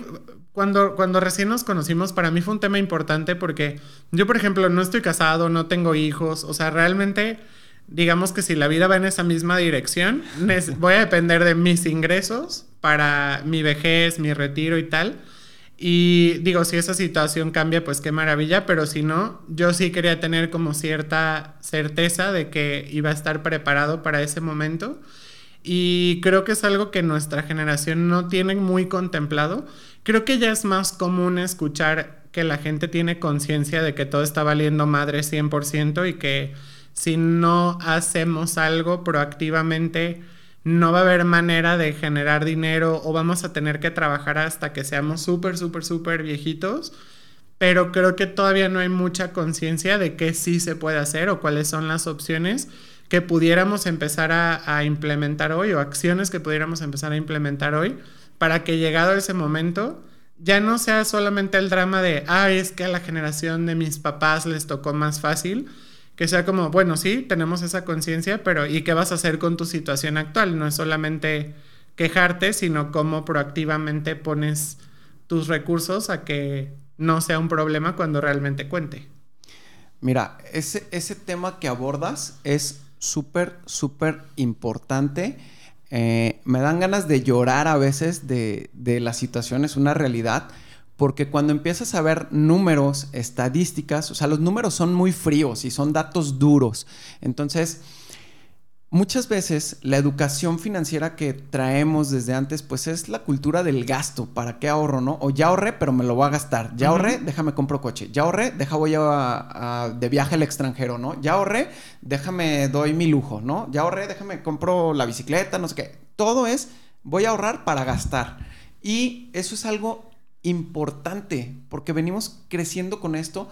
cuando, cuando recién nos conocimos, para mí fue un tema importante porque yo, por ejemplo, no estoy casado, no tengo hijos, o sea, realmente, digamos que si la vida va en esa misma dirección, voy a depender de mis ingresos para mi vejez, mi retiro y tal. Y digo, si esa situación cambia, pues qué maravilla, pero si no, yo sí quería tener como cierta certeza de que iba a estar preparado para ese momento. Y creo que es algo que nuestra generación no tiene muy contemplado. Creo que ya es más común escuchar que la gente tiene conciencia de que todo está valiendo madre 100% y que si no hacemos algo proactivamente, no va a haber manera de generar dinero o vamos a tener que trabajar hasta que seamos súper, súper, súper viejitos. Pero creo que todavía no hay mucha conciencia de qué sí se puede hacer o cuáles son las opciones que pudiéramos empezar a, implementar hoy o acciones que pudiéramos empezar a implementar hoy para que llegado ese momento ya no sea solamente el drama de, ah, es que a la generación de mis papás les tocó más fácil, que sea como, bueno, sí, tenemos esa conciencia, pero ¿y qué vas a hacer con tu situación actual? No es solamente quejarte, sino cómo proactivamente pones tus recursos a que no sea un problema cuando realmente cuente. Mira, ese, ese tema que abordas es súper, súper importante. Eh, me dan ganas de llorar a veces de, de la situación, es una realidad porque cuando empiezas a ver números, estadísticas, o sea, los números son muy fríos y son datos duros. Entonces, muchas veces la educación financiera que traemos desde antes, pues es la cultura del gasto. ¿Para qué ahorro, no? O ya ahorré, pero me lo voy a gastar. Ya ahorré, déjame compro coche. Ya ahorré, deja voy a, de viaje al extranjero, ¿no? Ya ahorré, déjame doy mi lujo, ¿no? Ya ahorré, déjame compro la bicicleta, no sé qué. Todo es, voy a ahorrar para gastar. Y eso es algo importante, porque venimos creciendo con esto.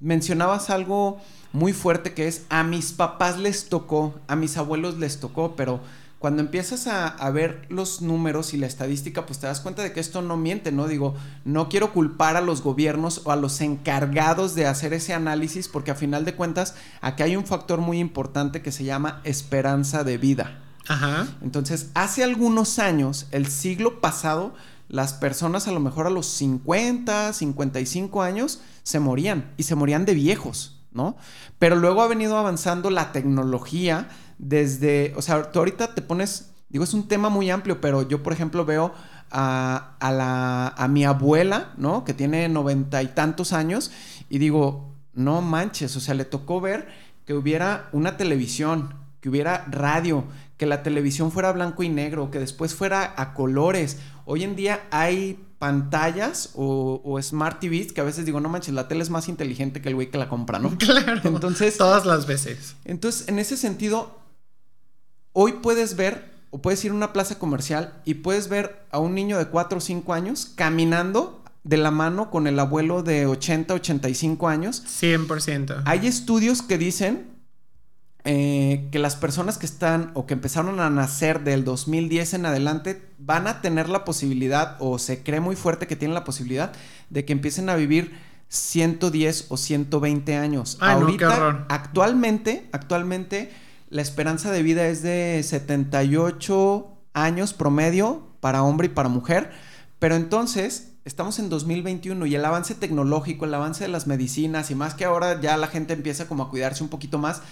Mencionabas algo muy fuerte que es a mis papás les tocó, a mis abuelos les tocó, pero cuando empiezas a, ver los números y la estadística, pues te das cuenta de que esto no miente, ¿no? Digo, no quiero culpar a los gobiernos o a los encargados de hacer ese análisis, porque a final de cuentas, aquí hay un factor muy importante que se llama esperanza de vida. Ajá. Entonces, hace algunos años, el siglo pasado, las personas a lo mejor a los 50, 55 años se morían y se morían de viejos, ¿no? Pero luego ha venido avanzando la tecnología desde, o sea, tú ahorita te pones, digo, es un tema muy amplio, pero yo, por ejemplo, veo a, la, a mi abuela, ¿no? Que tiene noventa y tantos años y digo, no manches, o sea, le tocó ver que hubiera una televisión, que hubiera radio, que la televisión fuera blanco y negro, que después fuera a colores. Hoy en día hay pantallas o, smart TVs que a veces digo, no manches, la tele es más inteligente que el güey que la compra, ¿no? Claro. Entonces. Todas las veces. Entonces, en ese sentido, hoy puedes ver o puedes ir a una plaza comercial y puedes ver a un niño de 4 o 5 años caminando de la mano con el abuelo de 80, 85 años. 100%. Hay estudios que dicen eh, que las personas que están o que empezaron a nacer del 2010 en adelante van a tener la posibilidad o se cree muy fuerte que tienen la posibilidad de que empiecen a vivir 110 o 120 años. Ahorita, actualmente, actualmente la esperanza de vida es de 78 años promedio para hombre y para mujer, pero entonces estamos en 2021 y el avance tecnológico, el avance de las medicinas y más que ahora ya la gente empieza como a cuidarse un poquito más,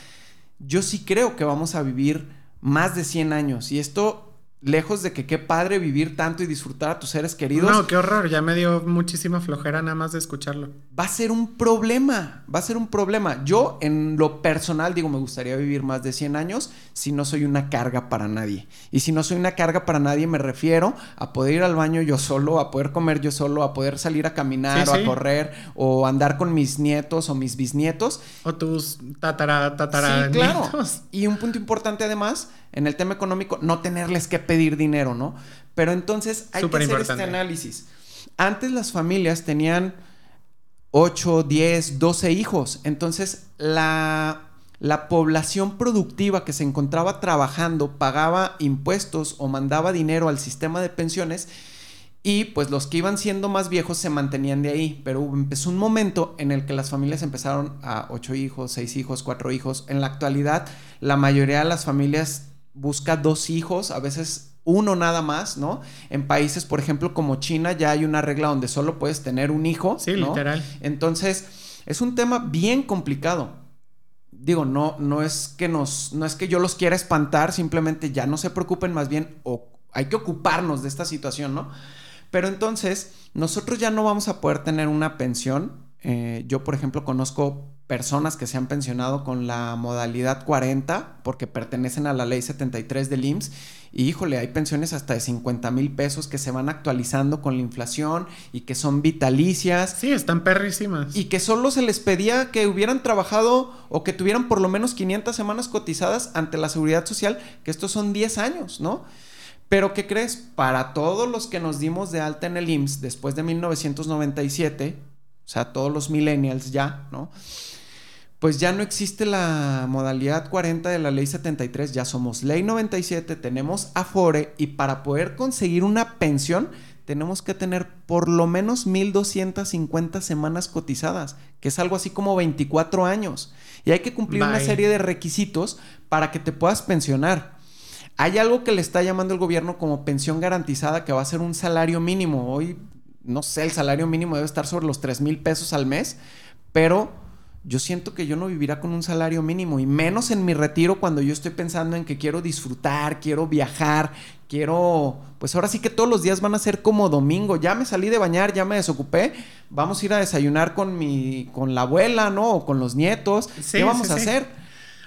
yo sí creo que vamos a vivir más de 100 años y esto lejos de que qué padre vivir tanto y disfrutar a tus seres queridos. No, qué horror, ya me dio muchísima flojera nada más de escucharlo. Va a ser un problema, va a ser un problema. Yo en lo personal digo, me gustaría vivir más de 100 años si no soy una carga para nadie. Y si no soy una carga para nadie me refiero a poder ir al baño yo solo, a poder comer yo solo, a poder salir a caminar o a correr o andar con mis nietos o mis bisnietos. O tus tatara, tatara. Sí, claro. Y un punto importante además en el tema económico, no tenerles que pedir dinero, ¿no? Pero entonces hay que hacer este análisis. Antes las familias tenían 8, 10, 12 hijos. Entonces la, la población productiva que se encontraba trabajando pagaba impuestos o mandaba dinero al sistema de pensiones y pues los que iban siendo más viejos se mantenían de ahí. Pero empezó un momento en el que las familias empezaron a 8 hijos, 6 hijos, 4 hijos. En la actualidad la mayoría de las familias busca dos hijos, a veces uno nada más, ¿no? En países, por ejemplo, como China, ya hay una regla donde solo puedes tener un hijo. Sí, literal. Entonces, es un tema bien complicado. Digo, no, no es que nos, no es que yo los quiera espantar, simplemente ya no se preocupen, más bien o, hay que ocuparnos de esta situación, ¿no? Pero entonces, nosotros ya no vamos a poder tener una pensión. Eh, yo, por ejemplo, conozco personas que se han pensionado con la modalidad 40 porque pertenecen a la ley 73 del IMSS y híjole, hay pensiones hasta de 50 mil pesos que se van actualizando con la inflación y que son vitalicias. Sí, están perrísimas. Y que solo se les pedía que hubieran trabajado o que tuvieran por lo menos 500 semanas cotizadas ante la seguridad social, que estos son 10 años, ¿no? Pero ¿qué crees? Para todos los que nos dimos de alta en el IMSS después de 1997, o sea, todos los millennials ya, ¿no? Pues ya no existe la modalidad 40 de la ley 73, ya somos ley 97, tenemos Afore y para poder conseguir una pensión tenemos que tener por lo menos 1250 semanas cotizadas, que es algo así como 24 años. Y hay que cumplir una serie de requisitos para que te puedas pensionar. Hay algo que le está llamando el gobierno como pensión garantizada, que va a ser un salario mínimo. Hoy, no sé, el salario mínimo debe estar sobre los 3 mil pesos al mes, pero yo siento que yo no vivirá con un salario mínimo y menos en mi retiro cuando yo estoy pensando en que quiero disfrutar, quiero viajar, quiero, pues ahora sí que todos los días van a ser como domingo, ya me salí de bañar, ya me desocupé, vamos a ir a desayunar con mi con la abuela, ¿no? O con los nietos, ¿qué vamos a hacer?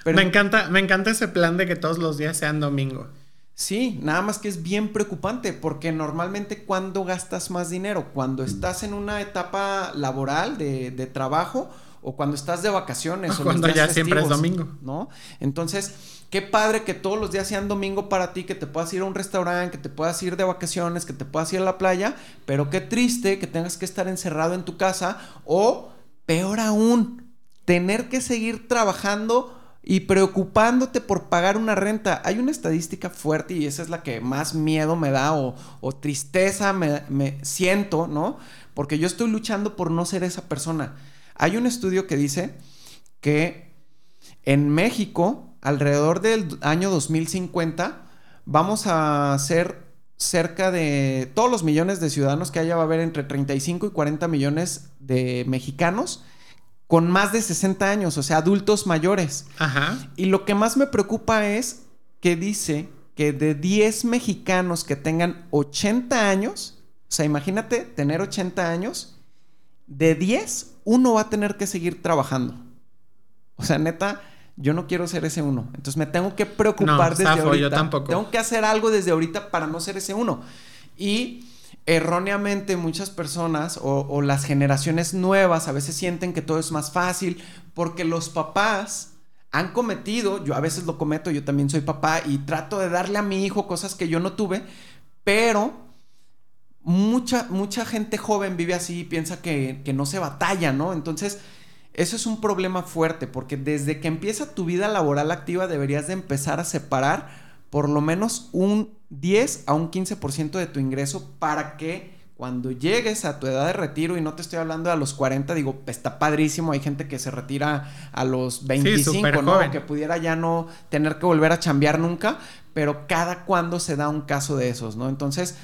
Me encanta me encanta ese plan de que todos los días sean domingo. Sí, nada más que es bien preocupante porque normalmente cuando gastas más dinero, cuando estás en una etapa laboral de, de trabajo, o cuando estás de vacaciones. O, cuando ya siempre es domingo. ¿No? Entonces, qué padre que todos los días sean domingo para ti, que te puedas ir a un restaurante, que te puedas ir de vacaciones, que te puedas ir a la playa, pero qué triste que tengas que estar encerrado en tu casa o, peor aún, tener que seguir trabajando y preocupándote por pagar una renta. Hay una estadística fuerte y esa es la que más miedo me da o, tristeza me, me siento, ¿no? Porque yo estoy luchando por no ser esa persona. Hay un estudio que dice que en México, alrededor del año 2050, vamos a ser cerca de todos los millones de ciudadanos que haya, va a haber entre 35 y 40 millones de mexicanos con más de 60 años, o sea, adultos mayores. Ajá. Y lo que más me preocupa es que dice que de 10 mexicanos que tengan 80 años, o sea, imagínate tener 80 años, de 10, uno va a tener que seguir trabajando. O sea, neta, yo no quiero ser ese uno. Entonces me tengo que preocupar desde ahorita. Yo tampoco. Tengo que hacer algo desde ahorita para no ser ese uno. Y erróneamente muchas personas o, o, las generaciones nuevas a veces sienten que todo es más fácil porque los papás han cometido, yo a veces lo cometo, yo también soy papá y trato de darle a mi hijo cosas que yo no tuve, pero mucha, mucha gente joven vive así y piensa que, no se batalla, ¿no? Entonces, eso es un problema fuerte, porque desde que empieza tu vida laboral activa deberías de empezar a separar por lo menos un 10 a un 15% de tu ingreso para que cuando llegues a tu edad de retiro, y no te estoy hablando a los 40, digo, está padrísimo, hay gente que se retira a los 25, ¿no? Que pudiera ya no tener que volver a chambear nunca, pero cada cuando se da un caso de esos, ¿no? Entonces,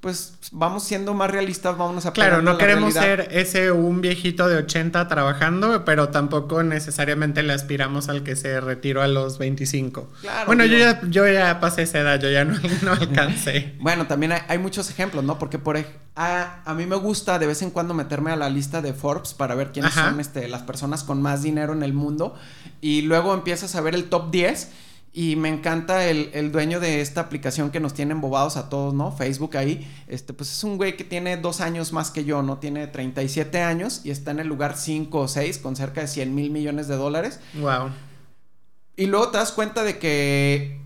pues vamos siendo más realistas, vamos a Claro, no queremos ser ese un viejito de 80 trabajando, pero tampoco necesariamente le aspiramos al que se retiró a los 25. bueno, yo, ya, yo ya pasé esa edad, yo ya no, no alcancé. bueno, también hay, muchos ejemplos, ¿no? Porque por a, a, mí me gusta de vez en cuando meterme a la lista de Forbes para ver quiénes son este, las personas con más dinero en el mundo y luego empiezas a ver el top 10 y me encanta el, dueño de esta aplicación que nos tiene embobados a todos, ¿no? Facebook ahí. Este, pues es un güey que tiene dos años más que yo, ¿no? Tiene 37 años y está en el lugar 5 o 6 con cerca de 100 mil millones de dólares. Wow. Y luego te das cuenta de que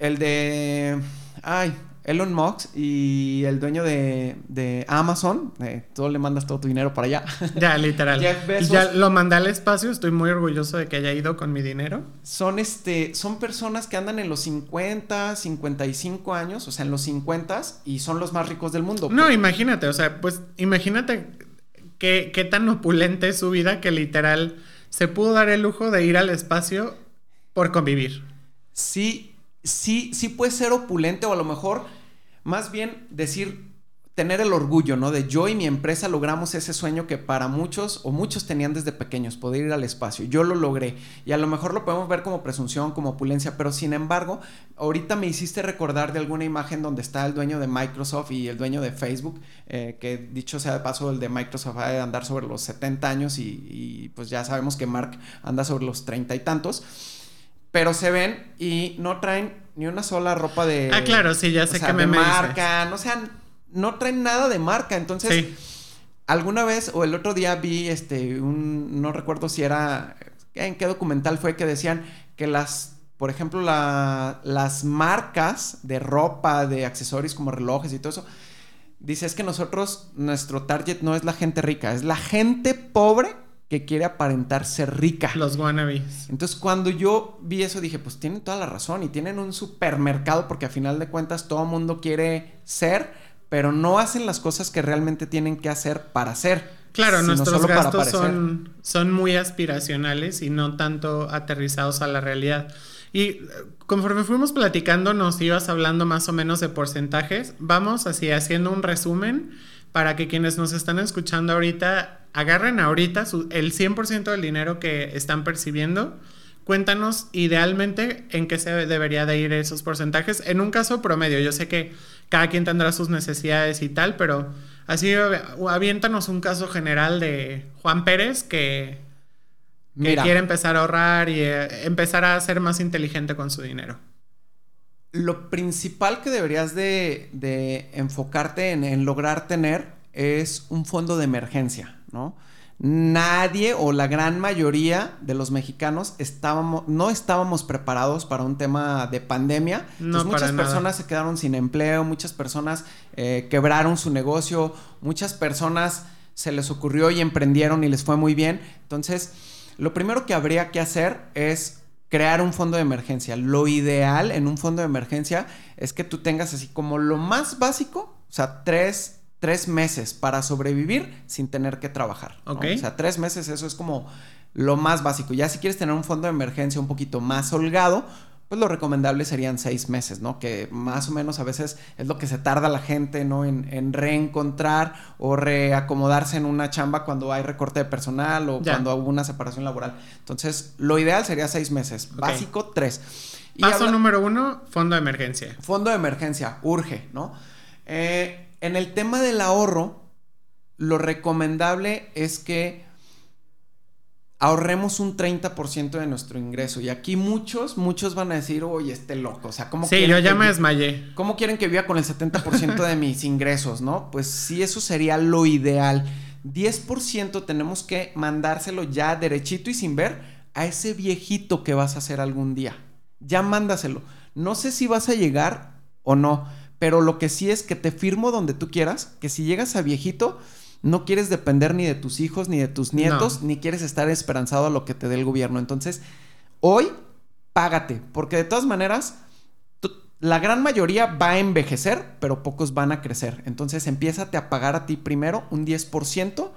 el de... Ay, Elon Musk y el dueño de, Amazon, eh, tú le mandas todo tu dinero para allá. Ya, literal. Ya lo mandé al espacio, estoy muy orgulloso de que haya ido con mi dinero. Son este, son personas que andan en los 50, 55 años, o sea, en los 50 y son los más ricos del mundo. No, imagínate, o sea, pues imagínate qué, qué tan opulente es su vida que literal se pudo dar el lujo de ir al espacio por convivir. Sí, sí, sí puede ser opulente o a lo mejor más bien decir, tener el orgullo, ¿no? De yo y mi empresa logramos ese sueño que para muchos o muchos tenían desde pequeños, poder ir al espacio. Yo lo logré y a lo mejor lo podemos ver como presunción, como opulencia, pero sin embargo, ahorita me hiciste recordar de alguna imagen donde está el dueño de Microsoft y el dueño de Facebook, eh, que dicho sea de paso, el de Microsoft va a andar sobre los 70 años y, y pues ya sabemos que Mark anda sobre los 30 y tantos pero se ven y no traen ni una sola ropa de. Ah, claro, sí, ya sé que me, de marca, no sean, no traen nada de marca. Entonces, alguna vez o el otro día vi este, un, no recuerdo si era, en qué documental fue que decían que las, por ejemplo, la, las marcas de ropa, de accesorios como relojes y todo eso, dice es que nosotros, nuestro target no es la gente rica, es la gente pobre que quiere aparentar ser rica. Los wannabes. Entonces, cuando yo vi eso, dije, pues tienen toda la razón y tienen un supermercado porque a final de cuentas todo mundo quiere ser, pero no hacen las cosas que realmente tienen que hacer para ser. Claro, nuestros gastos son, son muy aspiracionales y no tanto aterrizados a la realidad. Y eh, conforme fuimos platicando, nos ibas hablando más o menos de porcentajes. Vamos así haciendo un resumen para que quienes nos están escuchando ahorita agarren ahorita el 100% del dinero que están percibiendo. Cuéntanos idealmente en qué se debería de ir esos porcentajes. En un caso promedio, yo sé que cada quien tendrá sus necesidades y tal, pero así aviéntanos un caso general de Juan Pérez que, quiere empezar a ahorrar y eh, empezar a ser más inteligente con su dinero. Lo principal que deberías de, enfocarte en lograr tener es un fondo de emergencia, ¿no? Nadie o la gran mayoría de los mexicanos estábamos, no estábamos preparados para un tema de pandemia. muchas personas se quedaron sin empleo, muchas personas eh, quebraron su negocio, muchas personas se les ocurrió y emprendieron y les fue muy bien. Entonces, lo primero que habría que hacer es crear un fondo de emergencia. Lo ideal en un fondo de emergencia es que tú tengas así como lo más básico, o sea, tres tres meses para sobrevivir sin tener que trabajar. O sea, tres meses, eso es como lo más básico. Ya si quieres tener un fondo de emergencia un poquito más holgado, pues lo recomendable serían seis meses, ¿no? Que más o menos a veces es lo que se tarda la gente, ¿no? En, reencontrar o reacomodarse en una chamba cuando hay recorte de personal o cuando hubo una separación laboral. Entonces, lo ideal sería seis meses. Básico, tres. Paso número uno, fondo de emergencia. Fondo de emergencia, urge, ¿no? Eh, en el tema del ahorro, lo recomendable es que ahorremos un 30% de nuestro ingreso. Y aquí muchos, muchos van a decir, oye, este loco. O sea, ¿cómo Sí, yo ya me desmayé. ¿Cómo quieren que viva con el 70% de mis ingresos, no? Pues sí, eso sería lo ideal. 10% tenemos que mandárselo ya derechito y sin ver a ese viejito que vas a hacer algún día. Ya mándaselo. No sé si vas a llegar o no, pero lo que sí es que te firmo donde tú quieras, que si llegas a viejito, no quieres depender ni de tus hijos, ni de tus nietos, ni quieres estar esperanzado a lo que te dé el gobierno. Entonces, hoy, págate, porque de todas maneras, la gran mayoría va a envejecer, pero pocos van a crecer. Entonces, empiézate a pagar a ti primero un 10%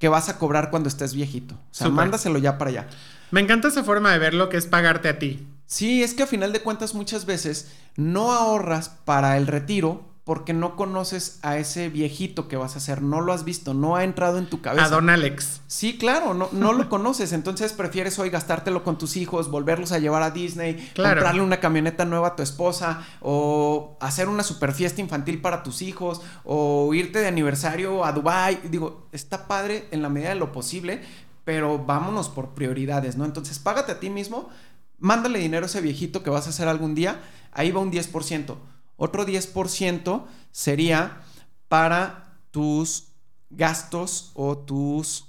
que vas a cobrar cuando estés viejito. O sea, mándaselo ya para allá. Me encanta esa forma de verlo que es pagarte a ti. Sí, es que a final de cuentas muchas veces no ahorras para el retiro porque no conoces a ese viejito que vas a hacer, no lo has visto, no ha entrado en tu cabeza. A Don Alex. Sí, claro, no, no lo conoces, entonces prefieres hoy gastártelo con tus hijos, volverlos a llevar a Disney, comprarle una camioneta nueva a tu esposa, o hacer una super fiesta infantil para tus hijos, o irte de aniversario a Dubai. Digo, está padre en la medida de lo posible, pero vámonos por prioridades, ¿no? Entonces, págate a ti mismo, mándale dinero a ese viejito que vas a hacer algún día, ahí va un 10%. Otro 10% sería para tus gastos o tus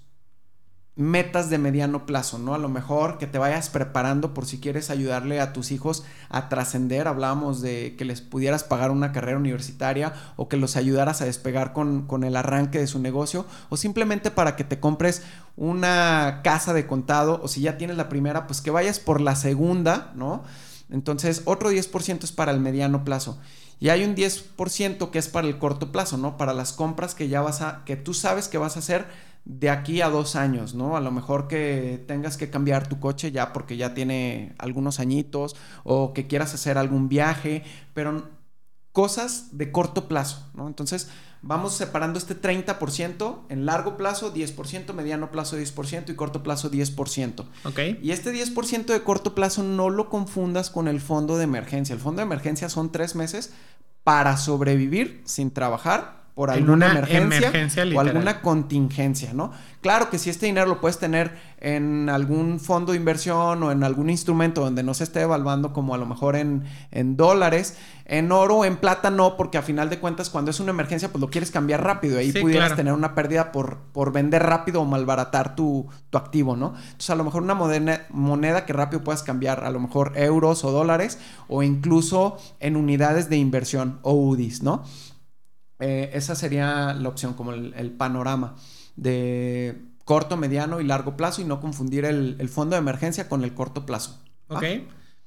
metas de mediano plazo, ¿no? A lo mejor que te vayas preparando por si quieres ayudarle a tus hijos a trascender. Hablábamos de que les pudieras pagar una carrera universitaria o que los ayudaras a despegar con, con, el arranque de su negocio o simplemente para que te compres una casa de contado o si ya tienes la primera, pues que vayas por la segunda, ¿no? Entonces, otro 10% es para el mediano plazo. Y hay un 10% que es para el corto plazo, ¿no? Para las compras que ya vas a, que tú sabes que vas a hacer de aquí a dos años, ¿no? A lo mejor que tengas que cambiar tu coche ya porque ya tiene algunos añitos o que quieras hacer algún viaje, pero cosas de corto plazo, ¿no? Entonces, vamos separando este 30% en largo plazo 10%, mediano plazo 10% y corto plazo 10%. Ok. Y este 10% de corto plazo no lo confundas con el fondo de emergencia. El fondo de emergencia son tres meses para sobrevivir sin trabajar por alguna emergencia, o alguna contingencia, ¿no? Claro que si este dinero lo puedes tener en algún fondo de inversión o en algún instrumento donde no se esté evaluando como a lo mejor en, en dólares, en oro o en plata no, porque a final de cuentas cuando es una emergencia pues lo quieres cambiar rápido, ahí pudieras tener una pérdida por, por vender rápido o malbaratar tu, tu activo, ¿no? Entonces a lo mejor una moneda, moneda que rápido puedas cambiar, a lo mejor euros o dólares o incluso en unidades de inversión o UDIs, ¿no? Eh, esa sería la opción, como el, panorama de corto, mediano y largo plazo y no confundir el, fondo de emergencia con el corto plazo. Ok.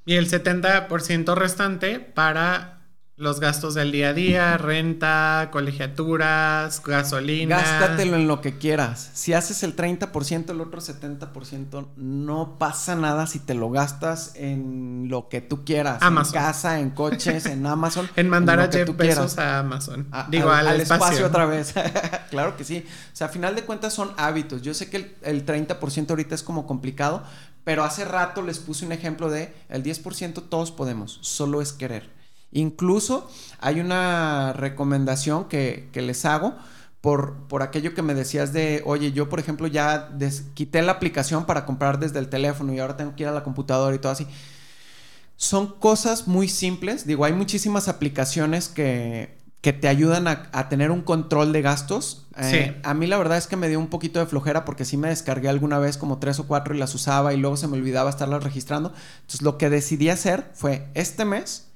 Y el 70% restante para los gastos del día a día, renta, colegiaturas, gasolina. Gástatelo en lo que quieras. Si haces el 30%, el otro 70%, no pasa nada si te lo gastas en lo que tú quieras. Amazon. En casa, en coches, en Amazon. en mandar a Jeff Bezos a Amazon. Digo, al, espacio. otra vez. claro que sí. O sea, a final de cuentas son hábitos. Yo sé que el, el 30% ahorita es como complicado, pero hace rato les puse un ejemplo de el 10% todos podemos, solo es querer. Incluso hay una recomendación que, les hago por, por, aquello que me decías de, oye, yo por ejemplo ya quité la aplicación para comprar desde el teléfono y ahora tengo que ir a la computadora y todo así. Son cosas muy simples, digo, hay muchísimas aplicaciones que, que te ayudan a, tener un control de gastos. Eh, a mí la verdad es que me dio un poquito de flojera porque sí me descargué alguna vez como tres o cuatro y las usaba y luego se me olvidaba estarlas registrando. Entonces lo que decidí hacer fue este mes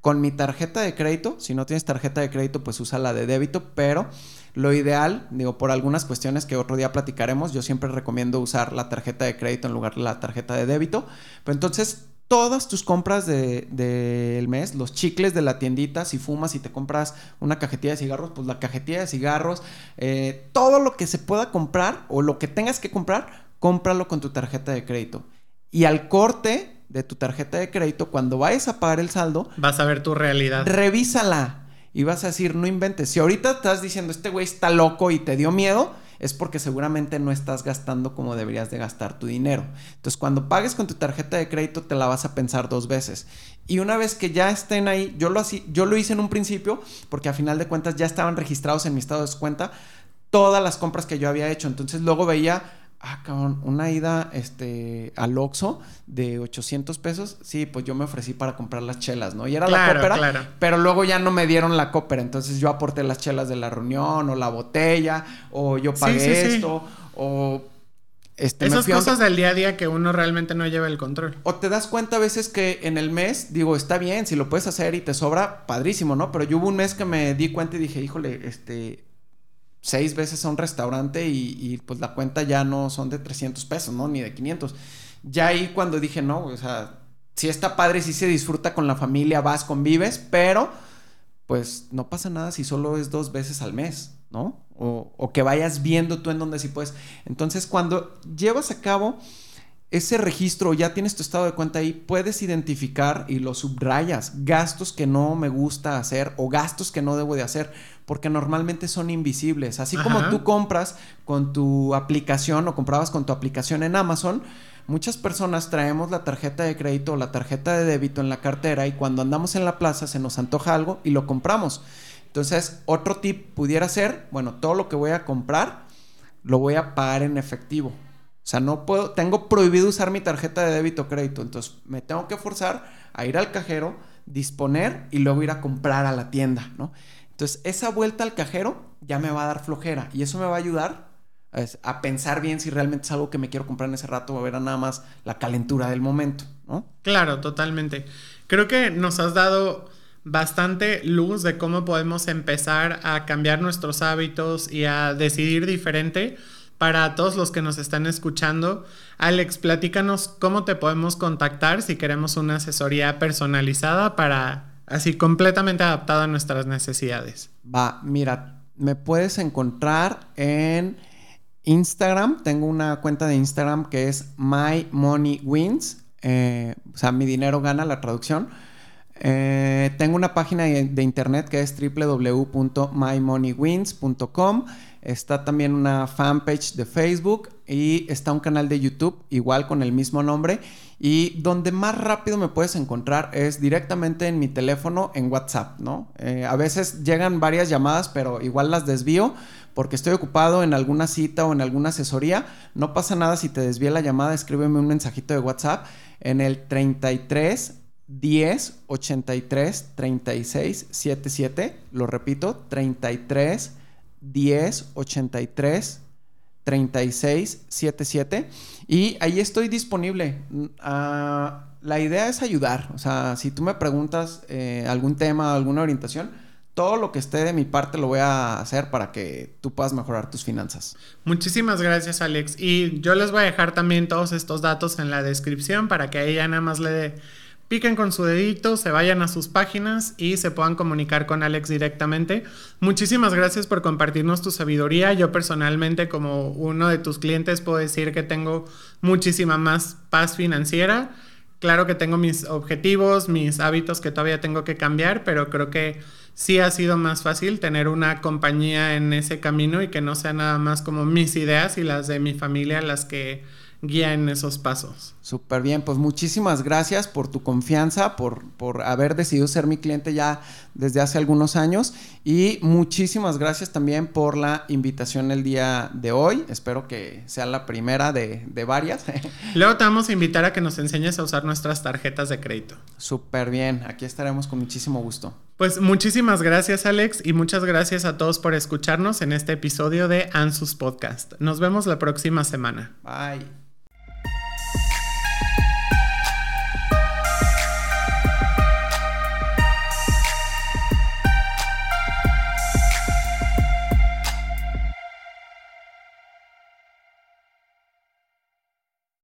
con mi tarjeta de crédito, si no tienes tarjeta de crédito, pues usa la de débito, pero lo ideal, digo, por algunas cuestiones que otro día platicaremos, yo siempre recomiendo usar la tarjeta de crédito en lugar de la tarjeta de débito. Pero entonces, todas tus compras del de, mes, los chicles de la tiendita, si fumas y te compras una cajetilla de cigarros, pues la cajetilla de cigarros, eh, todo lo que se pueda comprar o lo que tengas que comprar, cómpralo con tu tarjeta de crédito. Y al corte, de tu tarjeta de crédito, cuando vayas a pagar el saldo, vas a ver tu realidad. Revísala y vas a decir, no inventes. Si ahorita estás diciendo, este güey está loco y te dio miedo, es porque seguramente no estás gastando como deberías de gastar tu dinero. Entonces, cuando pagues con tu tarjeta de crédito, te la vas a pensar dos veces. Y una vez que ya estén ahí, yo lo, yo lo hice en un principio, porque a final de cuentas ya estaban registrados en mi estado de cuenta todas las compras que yo había hecho. Entonces, luego veía ah, cabrón, una ida este, al Oxxo de 800 pesos, sí, pues yo me ofrecí para comprar las chelas, ¿no? Y era la cópera, pero luego ya no me dieron la cópera, entonces yo aporté las chelas de la reunión o la botella, o yo pagué esto, o... Este, Esas cosas del día a día que uno realmente no lleva el control. O te das cuenta a veces que en el mes, digo, está bien, si lo puedes hacer y te sobra, padrísimo, ¿no? Pero yo hubo un mes que me di cuenta y dije, híjole, este, seis veces a un restaurante y, pues la cuenta ya no son de 300 pesos, ¿no? Ni de 500. Ya ahí cuando dije, no, o sea, si está padre, si se disfruta con la familia, vas, convives, pero pues no pasa nada si solo es dos veces al mes, ¿no? O, o que vayas viendo tú en donde sí puedes. Entonces, cuando llevas a cabo ese registro, ya tienes tu estado de cuenta ahí, puedes identificar y lo subrayas, gastos que no me gusta hacer o gastos que no debo de hacer, porque normalmente son invisibles. Así como tú compras con tu aplicación o comprabas con tu aplicación en Amazon, muchas personas traemos la tarjeta de crédito o la tarjeta de débito en la cartera y cuando andamos en la plaza se nos antoja algo y lo compramos. Entonces, otro tip pudiera ser, bueno, todo lo que voy a comprar lo voy a pagar en efectivo. O sea, no puedo, tengo prohibido usar mi tarjeta de débito o crédito. Entonces, me tengo que forzar a ir al cajero, disponer y luego ir a comprar a la tienda, ¿no? Entonces, esa vuelta al cajero ya me va a dar flojera y eso me va a ayudar a, pensar bien si realmente es algo que me quiero comprar en ese rato o a ver nada más la calentura del momento, ¿no? Claro, totalmente. Creo que nos has dado bastante luz de cómo podemos empezar a cambiar nuestros hábitos y a decidir diferente para todos los que nos están escuchando, Alex, platícanos cómo te podemos contactar si queremos una asesoría personalizada para así completamente adaptada a nuestras necesidades. Va, mira, me puedes encontrar en Instagram. Tengo una cuenta de Instagram que es My Money Wins. Eh, o sea, mi dinero gana la traducción. Eh, tengo una página de internet que es www.mymoneywins.com. Está también una fanpage de Facebook y está un canal de YouTube igual con el mismo nombre. Y donde más rápido me puedes encontrar es directamente en mi teléfono en WhatsApp, ¿no? Eh, a veces llegan varias llamadas, pero igual las desvío porque estoy ocupado en alguna cita o en alguna asesoría. No pasa nada si te desvía la llamada, escríbeme un mensajito de WhatsApp en el 33 10 83 36 77. Lo repito, 33 10 83 36 77 y ahí estoy disponible. Uh, la idea es ayudar, o sea, si tú me preguntas eh, algún tema, alguna orientación, todo lo que esté de mi parte lo voy a hacer para que tú puedas mejorar tus finanzas. Muchísimas gracias, Alex. Y yo les voy a dejar también todos estos datos en la descripción para que ahí ya nada más le piquen con su dedito, se vayan a sus páginas y se puedan comunicar con Alex directamente. Muchísimas gracias por compartirnos tu sabiduría. Yo personalmente como uno de tus clientes puedo decir que tengo muchísima más paz financiera. Claro que tengo mis objetivos, mis hábitos que todavía tengo que cambiar, pero creo que sí ha sido más fácil tener una compañía en ese camino y que no sea nada más como mis ideas y las de mi familia las que guía en esos pasos. Súper bien, pues muchísimas gracias por tu confianza, por, por haber decidido ser mi cliente ya desde hace algunos años y muchísimas gracias también por la invitación el día de hoy. Espero que sea la primera de, de varias. Luego te vamos a invitar a que nos enseñes a usar nuestras tarjetas de crédito. Súper bien, aquí estaremos con muchísimo gusto. Pues muchísimas gracias Alex y muchas gracias a todos por escucharnos en este episodio de Ansus Podcast. Nos vemos la próxima semana. Bye.